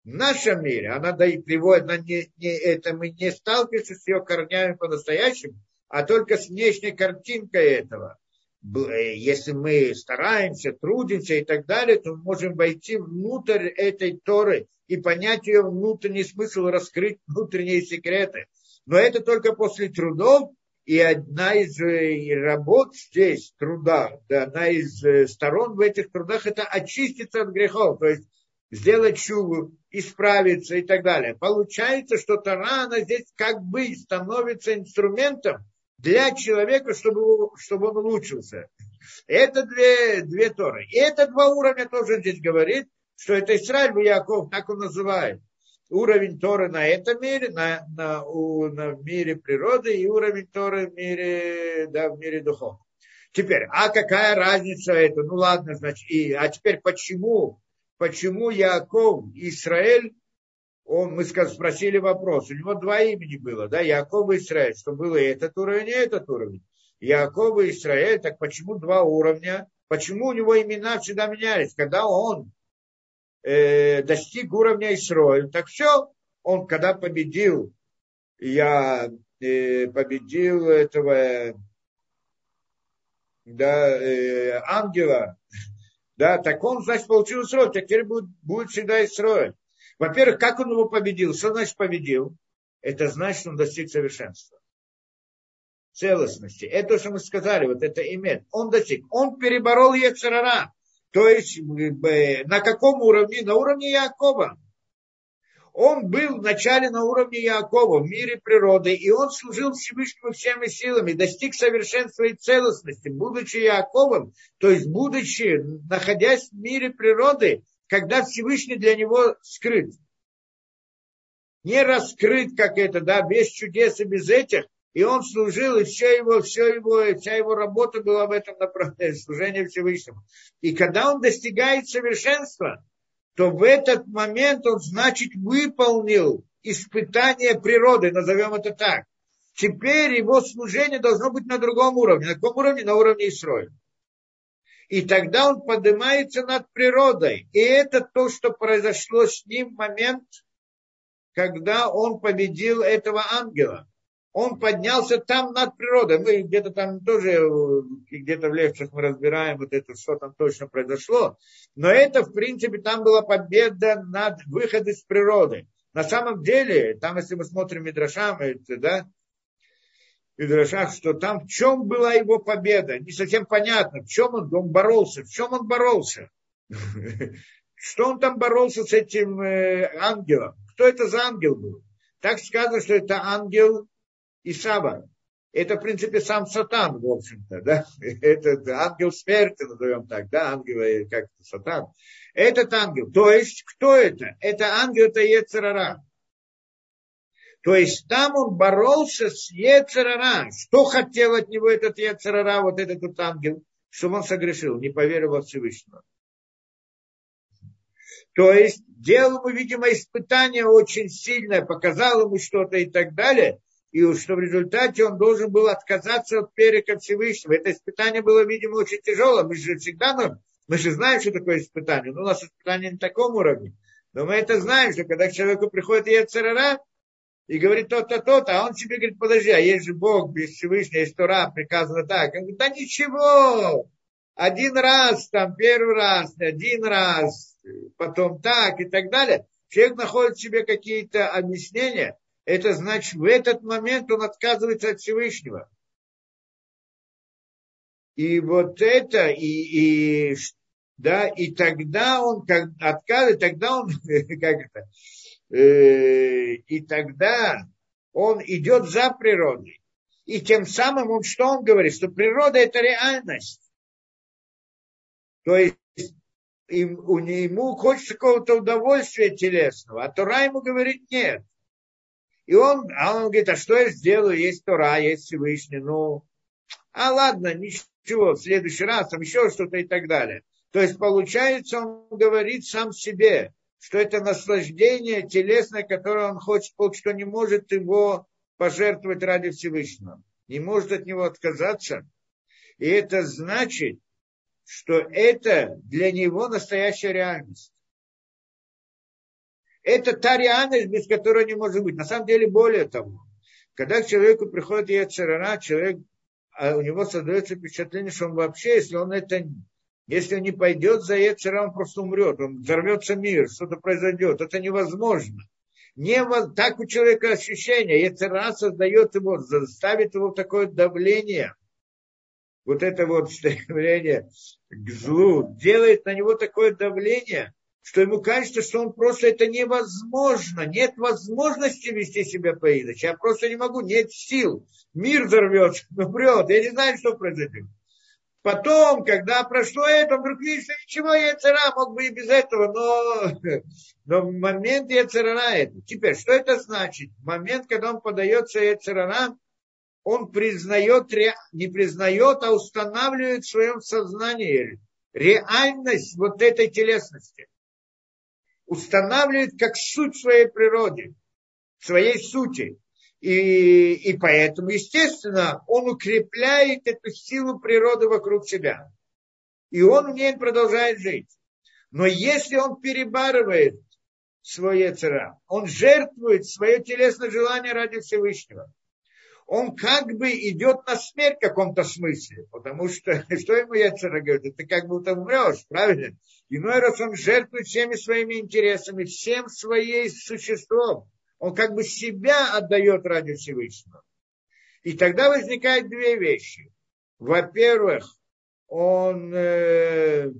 в нашем мире. Она дает, приводит, она не, не, это мы не сталкиваемся с ее корнями по-настоящему, а только с внешней картинкой этого. Если мы стараемся, трудимся и так далее, то мы можем войти внутрь этой Торы и понять ее внутренний смысл, раскрыть внутренние секреты. Но это только после трудов, и одна из э, работ здесь, труда, да, одна из э, сторон в этих трудах, это очиститься от грехов, то есть сделать чуву, исправиться и так далее. Получается, что Тара, она здесь как бы становится инструментом для человека, чтобы, чтобы он улучшился. Это две, две Торы. И это два уровня тоже здесь говорит, что это Израиль Яков, так он называет уровень Торы на этом мире, на, на, у, на мире природы и уровень Торы в мире, да, в мире духов. Теперь, а какая разница это? Ну ладно, значит, и, а теперь почему, почему Яков, Израиль, он, мы спросили вопрос, у него два имени было, да, Яков и Израиль, что было и этот уровень, и этот уровень. Яков и Израиль, так почему два уровня? Почему у него имена всегда менялись? Когда он э, достиг уровня Исроиль, так все, он когда победил, я э, победил этого да, э, ангела, да, так он, значит, получил Исроиль, теперь будет, будет всегда Исроиль. Во-первых, как он его победил? Что значит победил? Это значит, он достиг совершенства целостности. Это, что мы сказали, вот это имеет. Он достиг. Он переборол Ецарара. То есть на каком уровне? На уровне Якова. Он был вначале на уровне Якова в мире природы, и он служил Всевышнему всеми силами, достиг совершенства и целостности, будучи Яковом, то есть будучи, находясь в мире природы, когда Всевышний для него скрыт. Не раскрыт, как это, да, без чудес и без этих, и он служил, и все его, все его, вся его работа была в этом направлении, служение Всевышнему. И когда он достигает совершенства, то в этот момент он, значит, выполнил испытание природы, назовем это так. Теперь его служение должно быть на другом уровне. На каком уровне? На уровне Исроя. И тогда он поднимается над природой. И это то, что произошло с ним в момент, когда он победил этого ангела он поднялся там над природой. Мы где-то там тоже, где-то в лекциях мы разбираем вот это, что там точно произошло. Но это, в принципе, там была победа над выходом из природы. На самом деле, там, если мы смотрим Мидрашам, да, Мидрашах, что там в чем была его победа, не совсем понятно, в чем он, он боролся, в чем он боролся. Что он там боролся с этим э, ангелом? Кто это за ангел был? Так сказано, что это ангел Исава. Это, в принципе, сам Сатан, в общем-то, да. Это ангел смерти, назовем так, да, ангел, э, как Сатан. Этот ангел. То есть, кто это? Это ангел, это Ецерара. То есть там он боролся с Ецерара. Что хотел от него этот Ецерара, вот этот вот ангел? Чтобы он согрешил, не поверил во Всевышнего. То есть делал ему, видимо, испытание очень сильное, показал ему что-то и так далее и что в результате он должен был отказаться от перека Всевышнего. Это испытание было, видимо, очень тяжело. Мы же всегда, мы, мы же знаем, что такое испытание. Но у нас испытание на таком уровне. Но мы это знаем, что когда к человеку приходит Ецерара и говорит то-то, то-то, а он себе говорит, подожди, а есть же Бог, без Всевышнего, есть Тора, приказано так. Он говорит, да ничего, один раз, там, первый раз, один раз, потом так и так далее. Человек находит в себе какие-то объяснения, это значит, в этот момент он отказывается от Всевышнего. И вот это, и, и, да, и тогда он как, отказывает, тогда он, как это, и тогда он идет за природой. И тем самым он что он говорит? Что природа это реальность. То есть им, у ему хочется какого-то удовольствия телесного, а Тора ему говорит нет. И он, а он говорит, а что я сделаю? Есть Тора, есть Всевышний, ну, а ладно, ничего, в следующий раз там еще что-то и так далее. То есть получается, он говорит сам себе, что это наслаждение телесное, которое он хочет получить, что не может его пожертвовать ради Всевышнего. Не может от него отказаться. И это значит, что это для него настоящая реальность. Это та реальность, без которой не может быть. На самом деле, более того, когда к человеку приходит Яцерара, человек, а у него создается впечатление, что он вообще, если он это если он не пойдет за Ецера, он просто умрет, он взорвется мир, что-то произойдет. Это невозможно. Не, так у человека ощущение. Ецера создает его, заставит его такое давление. Вот это вот стремление к злу делает на него такое давление, что ему кажется, что он просто это невозможно. Нет возможности вести себя по-иначе. Я просто не могу, нет сил. Мир взорвется, умрет. Я не знаю, что произойдет. Потом, когда прошло это, вдруг видишь, ничего, Яцера мог бы и без этого, но, но в момент Яцерара это. Теперь, что это значит? В момент, когда он подается Яцерара, он признает, не признает, а устанавливает в своем сознании реальность вот этой телесности. Устанавливает как суть своей природы, своей сути. И, и поэтому, естественно, он укрепляет эту силу природы вокруг себя. И он в ней продолжает жить. Но если он перебарывает свое цара, он жертвует свое телесное желание ради Всевышнего, он как бы идет на смерть в каком-то смысле, потому что, что ему Яцера говорит, ты как будто умрешь, правильно? Иной раз он жертвует всеми своими интересами, всем своим существом, он как бы себя отдает ради Всевышнего. И тогда возникают две вещи. Во-первых, он э,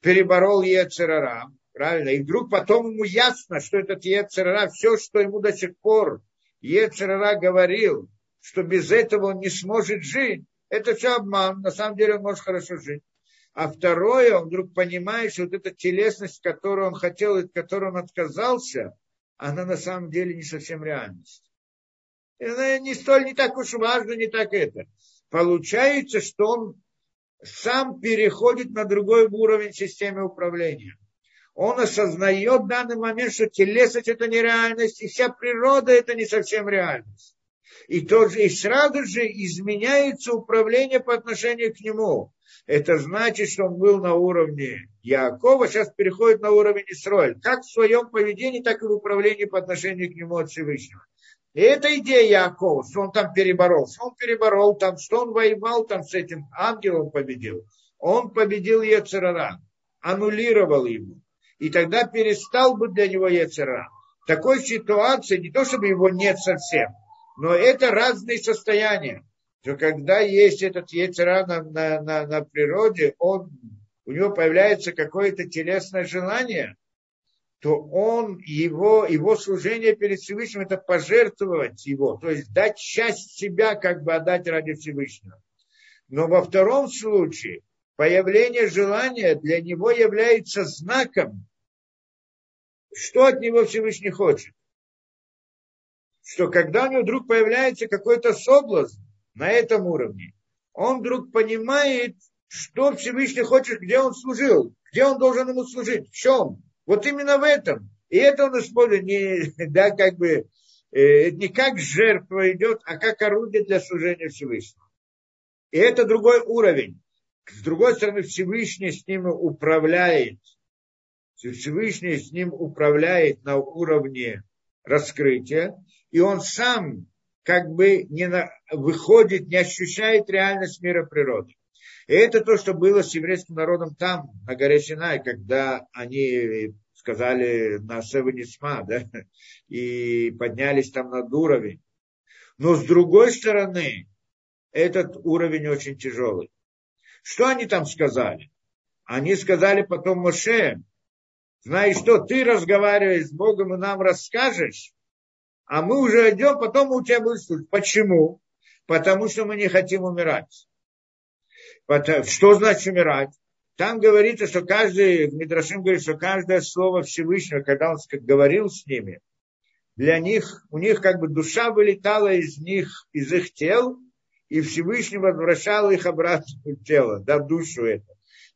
переборол Ецерара, правильно, и вдруг потом ему ясно, что этот Ецерара, все, что ему до сих пор Ецерара говорил, что без этого он не сможет жить, это все обман, на самом деле он может хорошо жить. А второе, он вдруг понимает, что вот эта телесность, которую он хотел, от которой он отказался, она на самом деле не совсем реальность. Она не столь, не так уж важно, не так это. Получается, что он сам переходит на другой уровень системы управления. Он осознает в данный момент, что телесность это не реальность, и вся природа это не совсем реальность. И, тот же, и сразу же изменяется управление по отношению к нему. Это значит, что он был на уровне Якова, сейчас переходит на уровень Исроэль. Как в своем поведении, так и в управлении по отношению к нему от Всевышнего. И это идея Якова, что он там переборол. Что он переборол там, что он воевал там с этим ангелом победил. Он победил Ецерара, аннулировал его. И тогда перестал быть для него Ецерара. В такой ситуации не то, чтобы его нет совсем, но это разные состояния то когда есть этот яйцера на, на, на, на природе, он, у него появляется какое-то телесное желание, то он, его, его служение перед Всевышним это пожертвовать его, то есть дать часть себя, как бы отдать ради Всевышнего. Но во втором случае появление желания для него является знаком, что от него Всевышний хочет. Что когда у него вдруг появляется какой-то соблазн, на этом уровне, он вдруг понимает, что Всевышний хочет, где он служил, где он должен ему служить, в чем. Вот именно в этом. И это он использует не, да, как бы, э, не как жертва идет, а как орудие для служения Всевышнего. И это другой уровень. С другой стороны, Всевышний с ним управляет. Всевышний с ним управляет на уровне раскрытия. И он сам как бы не на, выходит, не ощущает реальность мира природы. И это то, что было с еврейским народом там, на горе Синай, когда они сказали на Севенисма, да, и поднялись там над уровень. Но с другой стороны, этот уровень очень тяжелый. Что они там сказали? Они сказали потом Моше, Знаешь что, ты разговариваешь с Богом и нам расскажешь, а мы уже идем, потом у тебя будем слушать. Почему? Потому что мы не хотим умирать. Что значит умирать? Там говорится, что каждый, Мидрашим говорит, что каждое слово Всевышнего, когда он говорил с ними, для них, у них как бы душа вылетала из них, из их тел, и Всевышний возвращал их обратно в тело, да, в душу это.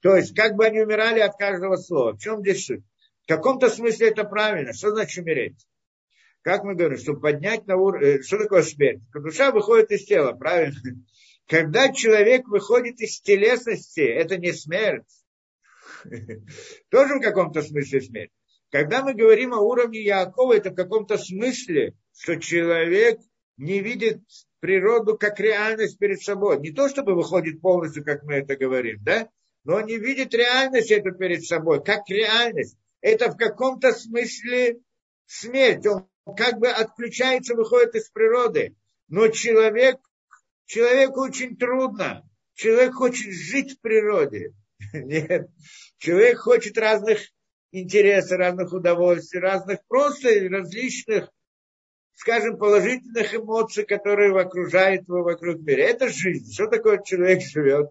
То есть, как бы они умирали от каждого слова. В чем здесь суть? В каком-то смысле это правильно. Что значит умереть? Как мы говорим, чтобы поднять на уровень... Э, что такое смерть? Душа выходит из тела, правильно? Когда человек выходит из телесности, это не смерть. Тоже в каком-то смысле смерть. Когда мы говорим о уровне Якова, это в каком-то смысле, что человек не видит природу как реальность перед собой. Не то, чтобы выходит полностью, как мы это говорим, да? Но он не видит реальность эту перед собой, как реальность. Это в каком-то смысле смерть. Он как бы отключается, выходит из природы. Но человек Человеку очень трудно. Человек хочет жить в природе. Нет. Человек хочет разных интересов, разных удовольствий, разных просто различных, скажем, положительных эмоций, которые окружают его вокруг мира. Это жизнь. Что такое человек живет?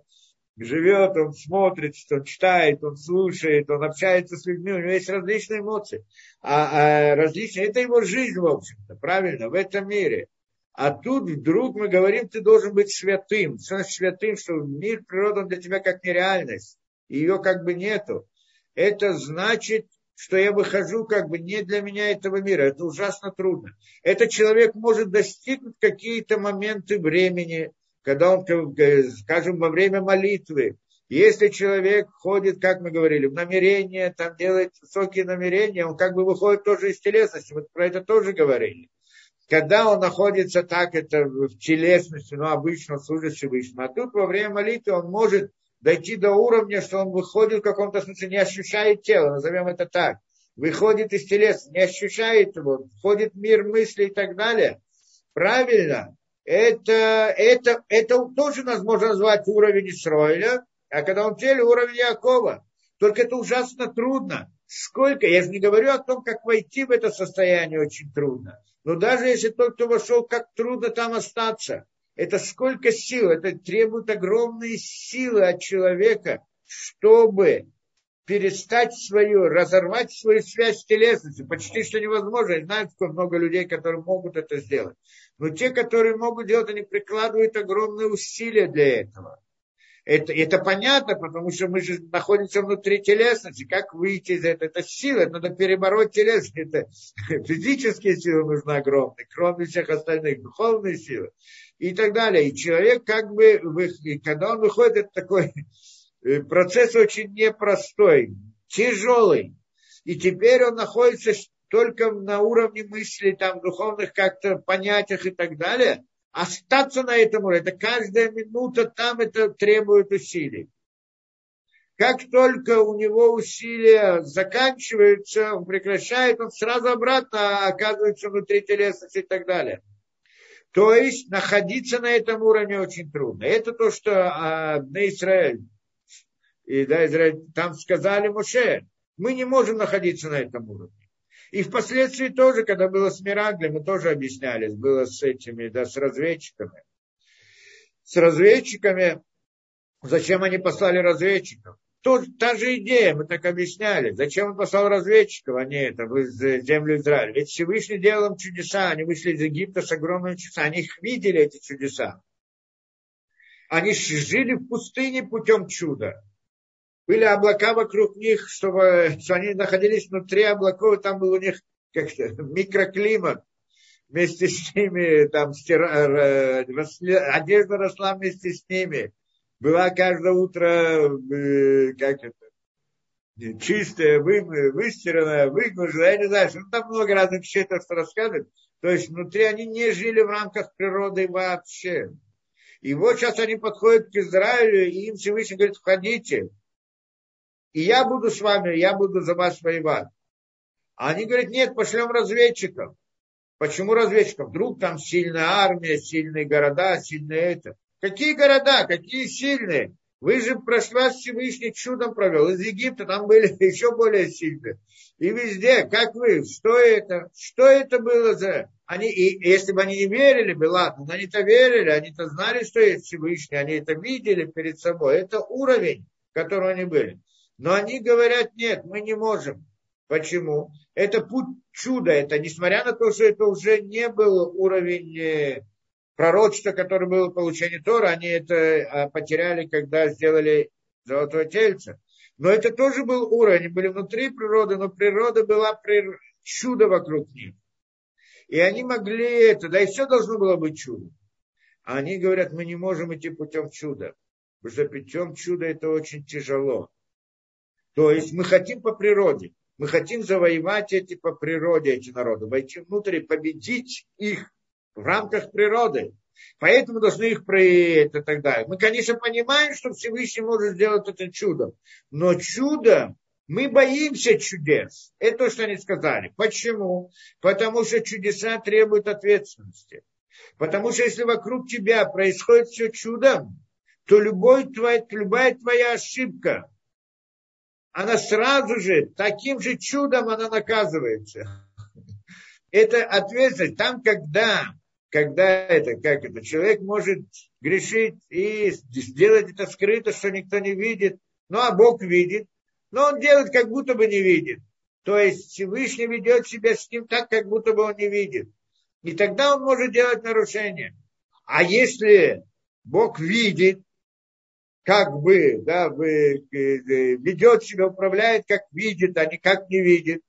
Живет, он смотрит, он читает, он слушает, он общается с людьми, у него есть различные эмоции. А, а различные, это его жизнь, в общем-то, правильно, в этом мире. А тут вдруг мы говорим, ты должен быть святым. Что значит святым? Что мир, природа для тебя как нереальность. Ее как бы нету. Это значит, что я выхожу как бы не для меня этого мира. Это ужасно трудно. Этот человек может достигнуть какие-то моменты времени, когда он, скажем, во время молитвы, если человек ходит, как мы говорили, в намерение, там делает высокие намерения, он как бы выходит тоже из телесности. Мы про это тоже говорили. Когда он находится так, это в телесности, ну, обычно служит Всевышнему. А тут во время молитвы он может дойти до уровня, что он выходит в каком-то смысле, не ощущает тело, назовем это так. Выходит из телеса, не ощущает его, входит в мир мысли и так далее. Правильно, это, это, это тоже нас можно назвать уровень Исроиля, а когда он теле, уровень Якова. Только это ужасно трудно. Сколько, я же не говорю о том, как войти в это состояние очень трудно. Но даже если тот, кто вошел, как трудно там остаться. Это сколько сил, это требует огромные силы от человека, чтобы перестать свою, разорвать свою связь с телесностью. Почти что невозможно. Я знаю, сколько много людей, которые могут это сделать. Но те, которые могут делать, они прикладывают огромные усилия для этого. Это, это понятно, потому что мы же находимся внутри телесности. Как выйти из этого? Это сила, надо перебороть телесность. Это физические силы нужны огромные, кроме всех остальных, духовные силы и так далее. И человек как бы, когда он выходит, это такой процесс очень непростой, тяжелый. И теперь он находится только на уровне мысли, там, духовных как-то понятиях и так далее остаться на этом уровне, это каждая минута там это требует усилий. Как только у него усилия заканчиваются, он прекращает, он сразу обратно оказывается внутри телесности и так далее. То есть находиться на этом уровне очень трудно. Это то, что а, на Израиль, и, да, Израиль, там сказали Моше, мы не можем находиться на этом уровне. И впоследствии тоже, когда было с Мираглем, мы тоже объяснялись, было с этими, да, с разведчиками. С разведчиками, зачем они послали разведчиков? Тут та же идея, мы так объясняли. Зачем он послал разведчиков, а не это, в землю Израиля? Ведь Всевышний делал им чудеса, они вышли из Египта с огромными чудесами, они их видели, эти чудеса. Они жили в пустыне путем чуда были облака вокруг них, чтобы, что они находились внутри облаков, и там был у них как микроклимат. Вместе с ними, там стира, росли, одежда росла вместе с ними. Была каждое утро, э, как это, чистая, вы, выстиранная, выгнуженная, я не знаю, ну, там много разных что рассказывают. То есть внутри они не жили в рамках природы вообще. И вот сейчас они подходят к Израилю, и им Всевышний говорит, входите и я буду с вами, я буду за вас воевать. А они говорят, нет, пошлем разведчиков. Почему разведчиков? Вдруг там сильная армия, сильные города, сильные это. Какие города, какие сильные? Вы же прошла Всевышний чудом провел. Из Египта там были еще более сильные. И везде, как вы, что это? Что это было за... Они, и если бы они не верили бы, ладно, но они-то верили, они-то знали, что есть Всевышний, они это видели перед собой. Это уровень, в котором они были. Но они говорят, нет, мы не можем. Почему? Это путь чуда. Это несмотря на то, что это уже не был уровень э, пророчества, которое было получение Тора, они это а, потеряли, когда сделали золотое тельце. Но это тоже был уровень, они были внутри природы, но природа была чудо вокруг них. И они могли это, да и все должно было быть чудом. А они говорят, мы не можем идти путем чуда. Потому что путем чуда это очень тяжело. То есть мы хотим по природе. Мы хотим завоевать эти по природе, эти народы, войти внутрь и победить их в рамках природы. Поэтому должны их проявить и так далее. Мы, конечно, понимаем, что Всевышний может сделать это чудо. Но чудо, мы боимся чудес. Это то, что они сказали. Почему? Потому что чудеса требуют ответственности. Потому что если вокруг тебя происходит все чудом, то любой твой, любая твоя ошибка, она сразу же, таким же чудом она наказывается. Это ответственность. Там, когда, когда это, как это, человек может грешить и сделать это скрыто, что никто не видит, ну а Бог видит, но он делает, как будто бы не видит. То есть Всевышний ведет себя с ним так, как будто бы он не видит. И тогда он может делать нарушение. А если Бог видит, как бы, да, э, э, ведет себя, управляет, как видит, а не как не видит,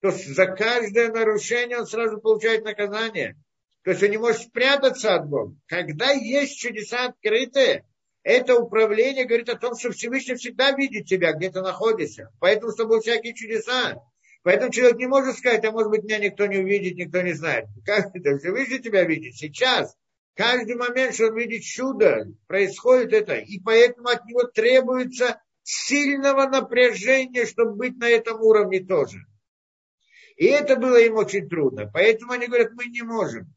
то за каждое нарушение он сразу получает наказание. То есть он не может спрятаться от Бога. Когда есть чудеса открытые, это управление говорит о том, что Всевышний всегда видит тебя, где ты находишься. Поэтому с тобой всякие чудеса. Поэтому человек не может сказать, а может быть меня никто не увидит, никто не знает. Как это? Всевышний тебя видит сейчас. Каждый момент, что он видит чудо, происходит это. И поэтому от него требуется сильного напряжения, чтобы быть на этом уровне тоже. И это было им очень трудно. Поэтому они говорят, мы не можем.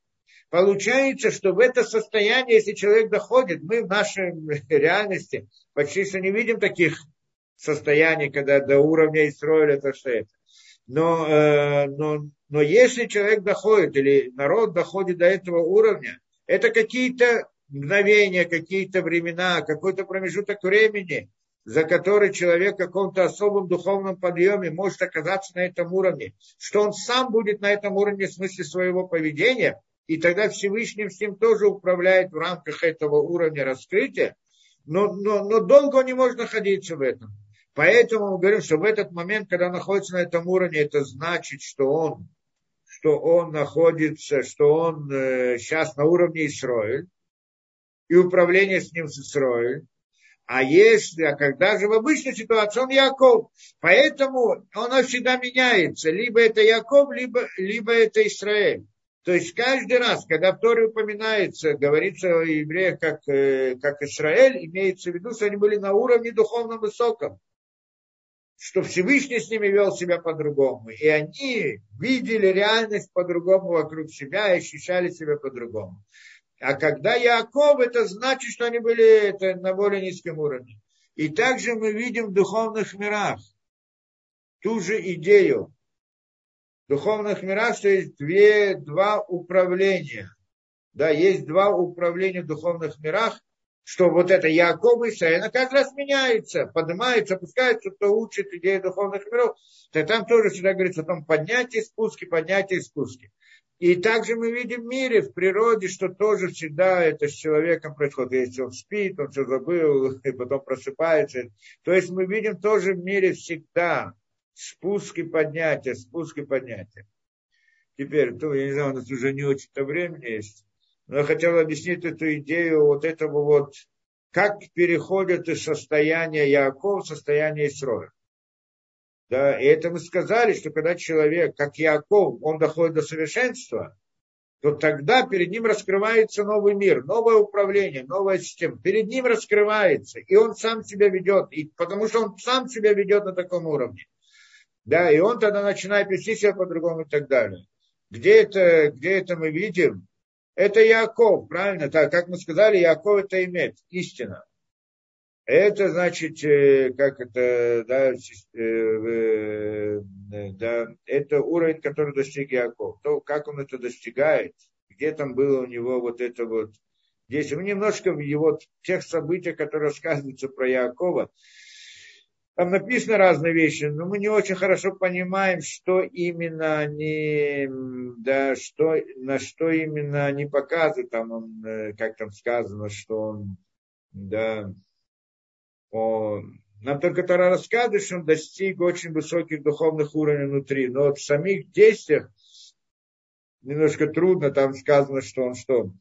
Получается, что в это состояние, если человек доходит, мы в нашей реальности почти что не видим таких состояний, когда до уровня Исроиля то что это. Но, э, но, но если человек доходит, или народ доходит до этого уровня, это какие-то мгновения, какие-то времена, какой-то промежуток времени, за который человек в каком-то особом духовном подъеме может оказаться на этом уровне, что он сам будет на этом уровне в смысле своего поведения, и тогда Всевышний с ним тоже управляет в рамках этого уровня раскрытия, но, но, но долго он не может находиться в этом. Поэтому мы говорим, что в этот момент, когда он находится на этом уровне, это значит, что он что он находится, что он э, сейчас на уровне Исроиль, и управление с ним с Исроиль. А если, а когда же в обычной ситуации он Яков, поэтому он всегда меняется. Либо это Яков, либо, либо это Израиль. То есть каждый раз, когда в Торе упоминается, говорится о евреях как, э, как Израиль, имеется в виду, что они были на уровне духовном высоком что Всевышний с ними вел себя по-другому. И они видели реальность по-другому вокруг себя и ощущали себя по-другому. А когда Яков, это значит, что они были это, на более низком уровне. И также мы видим в духовных мирах ту же идею. В духовных мирах что есть две, два управления. Да, есть два управления в духовных мирах что вот это Яков и Исраиль, она каждый раз меняется, поднимается, опускается, кто учит идеи духовных миров, то там тоже всегда говорится о том поднятии, спуске, поднятии, спуске. И также мы видим в мире, в природе, что тоже всегда это с человеком происходит. Если он спит, он все забыл, и потом просыпается. То есть мы видим тоже в мире всегда спуски, поднятия, спуски, поднятия. Теперь, то, я не знаю, у нас уже не очень-то времени есть. Но я хотел объяснить эту идею вот этого вот, как переходит из состояния Якова в состояние Исроя. Да, и это мы сказали, что когда человек, как Яков, он доходит до совершенства, то тогда перед ним раскрывается новый мир, новое управление, новая система. Перед ним раскрывается, и он сам себя ведет, и, потому что он сам себя ведет на таком уровне. Да, и он тогда начинает вести себя по-другому и так далее. Где это, где это мы видим? Это Яков, правильно? Так, как мы сказали, Яков это имеет, истина. Это значит, э, как это, да, э, да, это уровень, который достиг Яков. То, как он это достигает, где там было у него вот это вот. Здесь мы немножко в его тех событиях, которые рассказываются про Якова, там написаны разные вещи, но мы не очень хорошо понимаем, что именно они, да, что, на что именно они показывают. Там он, э, как там сказано, что он, да, он, нам только Тара рассказывает, что он достиг очень высоких духовных уровней внутри. Но вот в самих действиях немножко трудно, там сказано, что он что?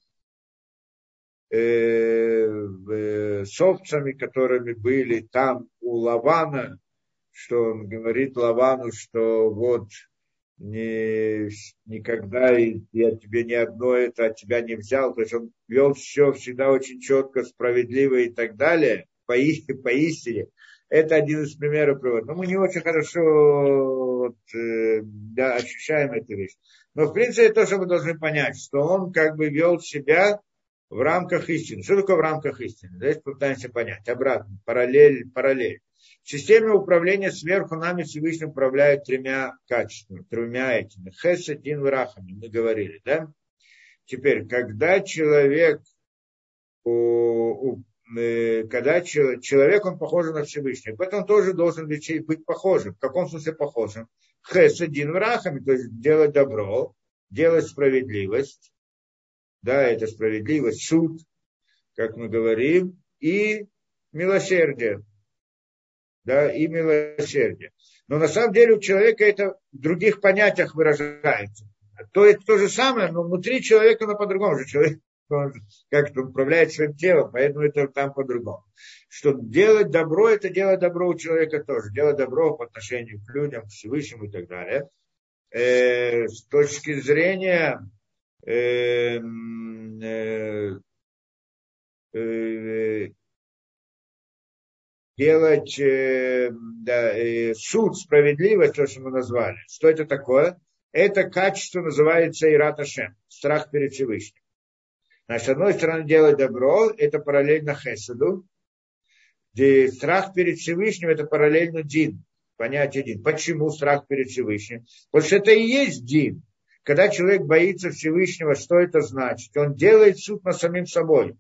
Э, э, с овцами, которыми были там у Лавана, что он говорит Лавану, что вот не, никогда я тебе ни одно это от тебя не взял. То есть он вел все всегда очень четко, справедливо и так далее, по, по истине. Это один из примеров привода. Но мы не очень хорошо вот, э, да, ощущаем эту вещь. Но в принципе то, что мы должны понять, что он как бы вел себя в рамках истины. Что такое в рамках истины? Давайте попытаемся понять. Обратно, параллель, параллель. В системе управления сверху нами Всевышний управляет тремя качествами, тремя этими. Хесед, Дин, Врахами, мы говорили, да? Теперь, когда человек, э, когда человек, он похож на Всевышнего, поэтому он тоже должен быть, похожим. В каком смысле похожим? Хесед, Дин, Врахами, то есть делать добро, делать справедливость, да, это справедливость, суд, как мы говорим, и милосердие, да, и милосердие. Но на самом деле у человека это в других понятиях выражается. То это то же самое, но внутри человека оно по-другому. Человек он как-то управляет своим телом, поэтому это там по-другому. Что делать добро, это делать добро у человека тоже. Делать добро по отношению к людям, к Всевышнему и так далее. Э, с точки зрения Эм, э, э, делать э, да, суд, справедливость, то, что мы назвали. Что это такое? Это качество называется Ират Ашем, страх перед Всевышним. Значит, с одной стороны, делать добро, это параллельно Хеседу, где страх перед Всевышним, это параллельно Дин, понятие Дин. Почему страх перед Всевышним? Потому что это и есть Дин. Когда человек боится Всевышнего, что это значит? Он делает суд над самим собой.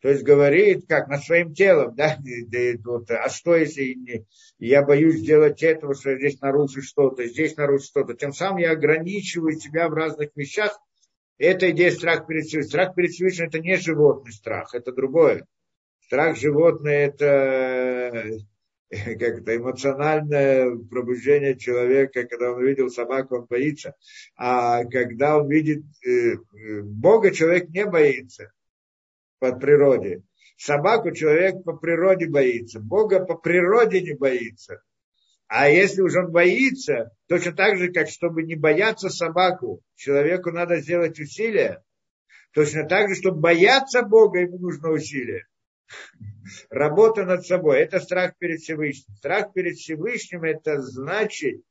То есть говорит, как над своим телом, да, вот, а что если я боюсь сделать этого, что здесь нарушить что-то, здесь нарушить что-то. Тем самым я ограничиваю себя в разных вещах. Это идея страх перед Всевышним. Страх перед Всевышним это не животный страх, это другое. Страх животное это как это, эмоциональное пробуждение человека, когда он видел собаку, он боится. А когда он видит э, Бога, человек не боится по природе. Собаку человек по природе боится, Бога по природе не боится. А если уже он боится, точно так же, как чтобы не бояться собаку, человеку надо сделать усилия. Точно так же, чтобы бояться Бога, ему нужно усилие. Работа над собой – это страх перед Всевышним. Страх перед Всевышним – это значит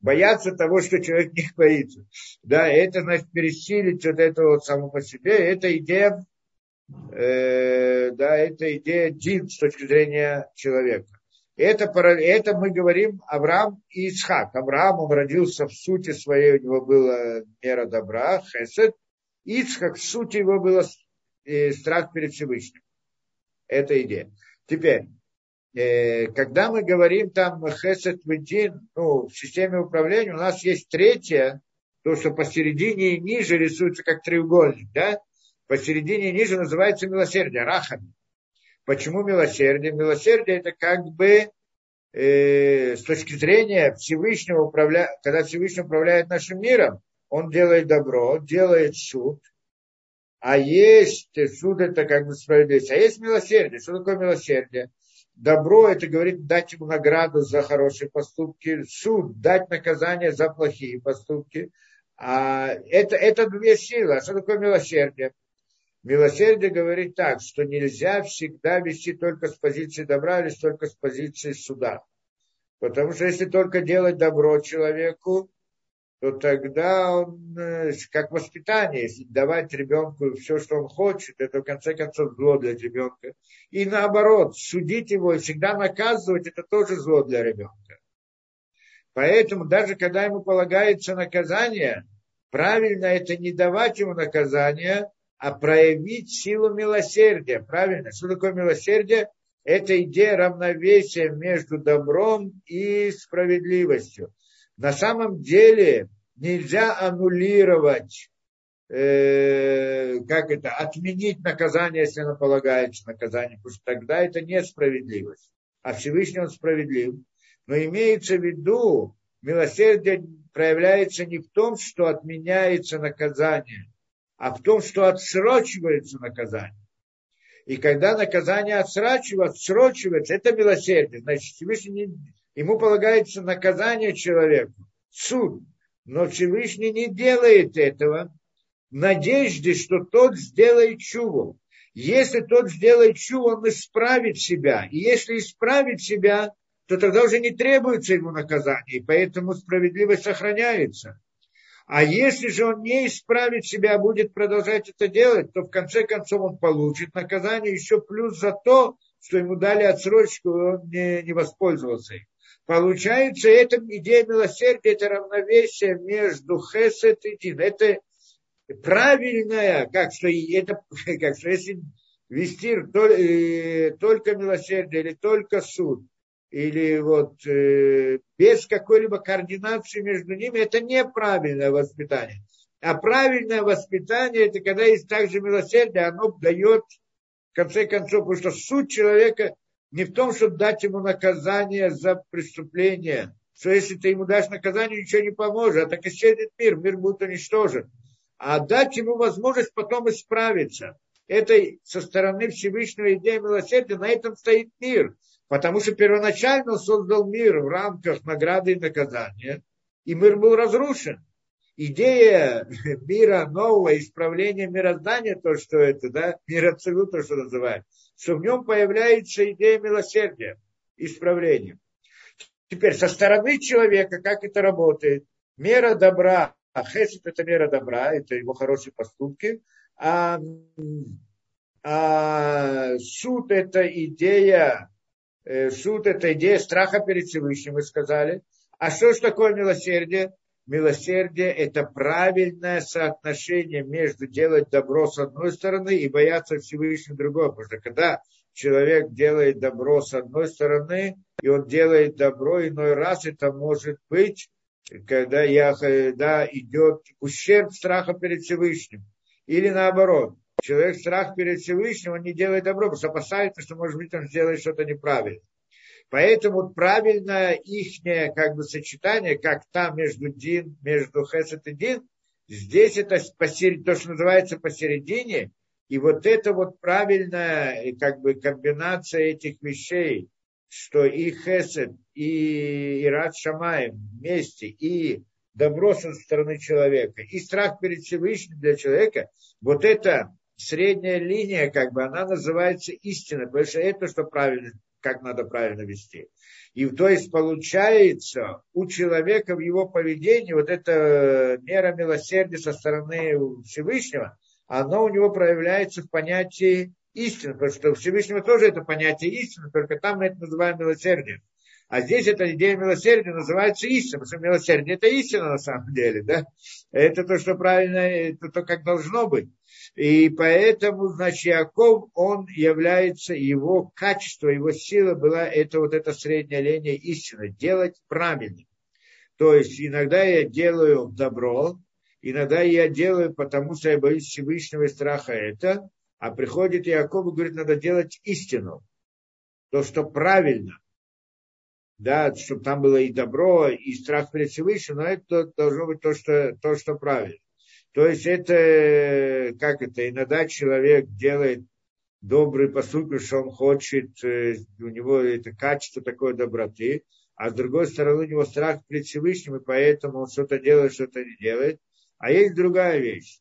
бояться того, что человек не боится. Да, это значит пересилить вот это вот само по себе. Это идея, э, да, это идея дин с точки зрения человека. Это, это мы говорим Авраам и Исхак. Авраам, он родился в сути своей, у него была мера добра, хесед. Ицхак, в сути его было э, страх перед Всевышним. Это идея. Теперь, э, когда мы говорим там хесед вдин, ну, в системе управления, у нас есть третье, то, что посередине и ниже рисуется как треугольник, да? Посередине и ниже называется милосердие, рахами. Почему милосердие? Милосердие это как бы э, с точки зрения Всевышнего управля... когда Всевышний управляет нашим миром, он делает добро, делает суд, а есть суд это как бы справедливость, а есть милосердие. Что такое милосердие? Добро это говорит дать ему награду за хорошие поступки, суд дать наказание за плохие поступки. А это, это две силы. А что такое милосердие? Милосердие говорит так, что нельзя всегда вести только с позиции добра или только с позиции суда. Потому что если только делать добро человеку, то тогда он, э, как воспитание, давать ребенку все, что он хочет, это в конце концов зло для ребенка. И наоборот, судить его и всегда наказывать, это тоже зло для ребенка. Поэтому даже когда ему полагается наказание, правильно это не давать ему наказание, а проявить силу милосердия. Правильно? Что такое милосердие? Это идея равновесия между добром и справедливостью. На самом деле нельзя аннулировать, э, как это, отменить наказание, если оно полагается наказание, потому что тогда это несправедливость. А Всевышний он справедлив. Но имеется в виду, милосердие проявляется не в том, что отменяется наказание, а в том, что отсрочивается наказание. И когда наказание отсрочивается это милосердие. Значит, Всевышний ему полагается наказание человеку, суд. Но Всевышний не делает этого в надежде, что тот сделает чуву. Если тот сделает чуву, он исправит себя. И если исправит себя, то тогда уже не требуется ему наказание, и поэтому справедливость сохраняется. А если же он не исправит себя, а будет продолжать это делать, то в конце концов он получит наказание еще плюс за то, что ему дали отсрочку, и он не, не воспользовался им. Получается, эта идея милосердия, это равновесие между хесед и дин. Это правильная, как что, это, как что если вести э, только милосердие или только суд, или вот э, без какой-либо координации между ними, это неправильное воспитание. А правильное воспитание, это когда есть также милосердие, оно дает, в конце концов, потому что суть человека не в том, чтобы дать ему наказание за преступление, что если ты ему дашь наказание, ничего не поможет, а так исчезнет мир, мир будет уничтожен. А дать ему возможность потом исправиться. Это со стороны Всевышнего идея милосердия, на этом стоит мир. Потому что первоначально он создал мир в рамках награды и наказания, и мир был разрушен. Идея мира нового, исправления мироздания, то, что это, да, мир абсолютно, что называют, что в нем появляется идея милосердия, исправления. Теперь со стороны человека, как это работает? Мера добра, а хесед это мера добра, это его хорошие поступки, а, а суд это идея Э, суд – это идея страха перед Всевышним, мы сказали. А что же такое милосердие? Милосердие – это правильное соотношение между делать добро с одной стороны и бояться Всевышнего с другой. Потому что когда человек делает добро с одной стороны, и он делает добро иной раз, это может быть, когда, я, когда идет ущерб страха перед Всевышним. Или наоборот, человек страх перед Всевышним, он не делает добро, потому что опасается, что, может быть, он сделает что-то неправильно. Поэтому правильное их как бы сочетание, как там между Дин, между Хесед и Дин, здесь это посеред, то, что называется посередине, и вот это вот правильная как бы комбинация этих вещей, что и Хесед, и Ират Шамаем вместе, и добро со стороны человека, и страх перед Всевышним для человека, вот это средняя линия, как бы, она называется истина, потому что это, что правильно, как надо правильно вести. И то есть получается у человека в его поведении вот эта мера милосердия со стороны Всевышнего, она у него проявляется в понятии истины, потому что у Всевышнего тоже это понятие истины, только там мы это называем милосердием. А здесь эта идея милосердия называется истина, потому что милосердие это истина на самом деле, да? Это то, что правильно, это то, как должно быть. И поэтому, значит, Яков, он является, его качество, его сила была, это вот эта средняя линия истины, делать правильно. То есть иногда я делаю добро, иногда я делаю, потому что я боюсь Всевышнего и страха это, а приходит Яков и говорит, надо делать истину, то, что правильно – да, чтобы там было и добро, и страх перед Всевышним, но это должно быть то, что, то, что правильно. То есть это, как это, иногда человек делает добрый поступок, что он хочет, э, у него это качество такой доброты, а с другой стороны у него страх перед Всевышним, и поэтому он что-то делает, что-то не делает. А есть другая вещь,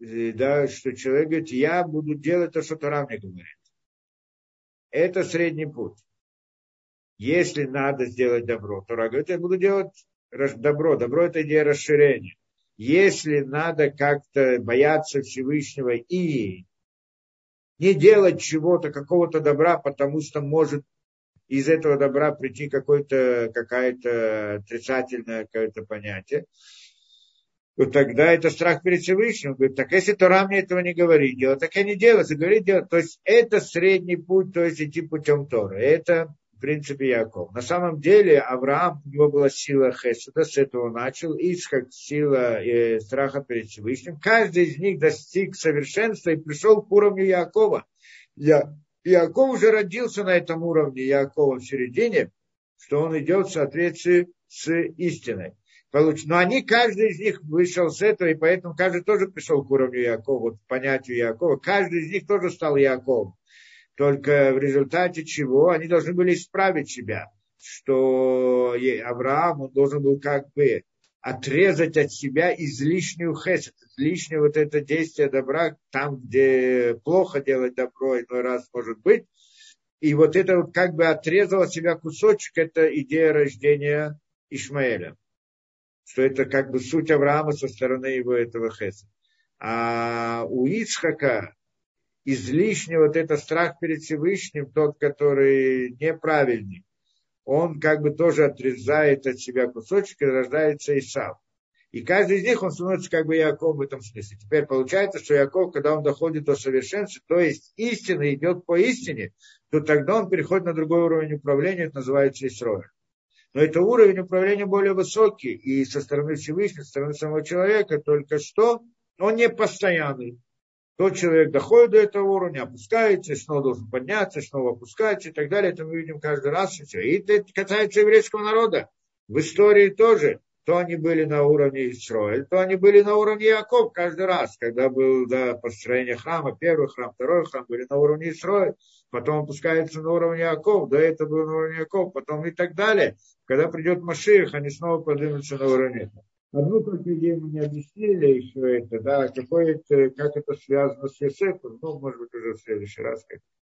э, да, что человек говорит, я буду делать то, что Тора мне говорит. Это средний путь. Если надо сделать добро, то говорит, я буду делать добро. Добро – это идея расширения. Если надо как-то бояться Всевышнего и не делать чего-то, какого-то добра, потому что может из этого добра прийти какое-то, какое-то отрицательное какое-то понятие, то тогда это страх перед Всевышним. Говорит, так если Тора мне этого не говорит делать, так я не делаю, говорит делать. То есть это средний путь, то есть идти путем Торы. Это в принципе, Яков. На самом деле Авраам, у него была сила Хесуда, с этого начал, Исхак сила э, страха перед Всевышним. Каждый из них достиг совершенства и пришел к уровню Якова. Я, Яков уже родился на этом уровне Якова в середине, что он идет в соответствии с истиной. Но они, каждый из них вышел с этого, и поэтому каждый тоже пришел к уровню Якова, вот, к понятию Якова. Каждый из них тоже стал Яковом. Только в результате чего они должны были исправить себя, что Авраам он должен был как бы отрезать от себя излишнюю хесед, излишнее вот это действие добра, там, где плохо делать добро, иной раз может быть. И вот это вот как бы отрезал от себя кусочек, это идея рождения Ишмаэля. Что это как бы суть Авраама со стороны его этого хеса. А у Ицхака излишне вот это страх перед Всевышним, тот, который неправильный, он как бы тоже отрезает от себя кусочек и рождается Исав. И каждый из них, он становится как бы Яков в этом смысле. Теперь получается, что Яков, когда он доходит до совершенства, то есть истина идет по истине, то тогда он переходит на другой уровень управления, это называется Исроя. Но это уровень управления более высокий, и со стороны Всевышнего, со стороны самого человека, только что он не постоянный. Тот человек доходит до этого уровня, опускается, снова должен подняться, снова опускается и так далее. Это мы видим каждый раз. И, все. и это касается еврейского народа. В истории тоже. То они были на уровне Исроэль, то они были на уровне Яков каждый раз. Когда было да, построение храма, первый храм, второй храм, были на уровне Исроэль. Потом опускаются на уровне Яков, до этого был на уровне Яков, потом и так далее. Когда придет Машиих, они снова поднимутся на уровень Одну только идею мы не объяснили еще это, да, какое это, как это связано с Йосефом, ну, может быть, уже в следующий раз как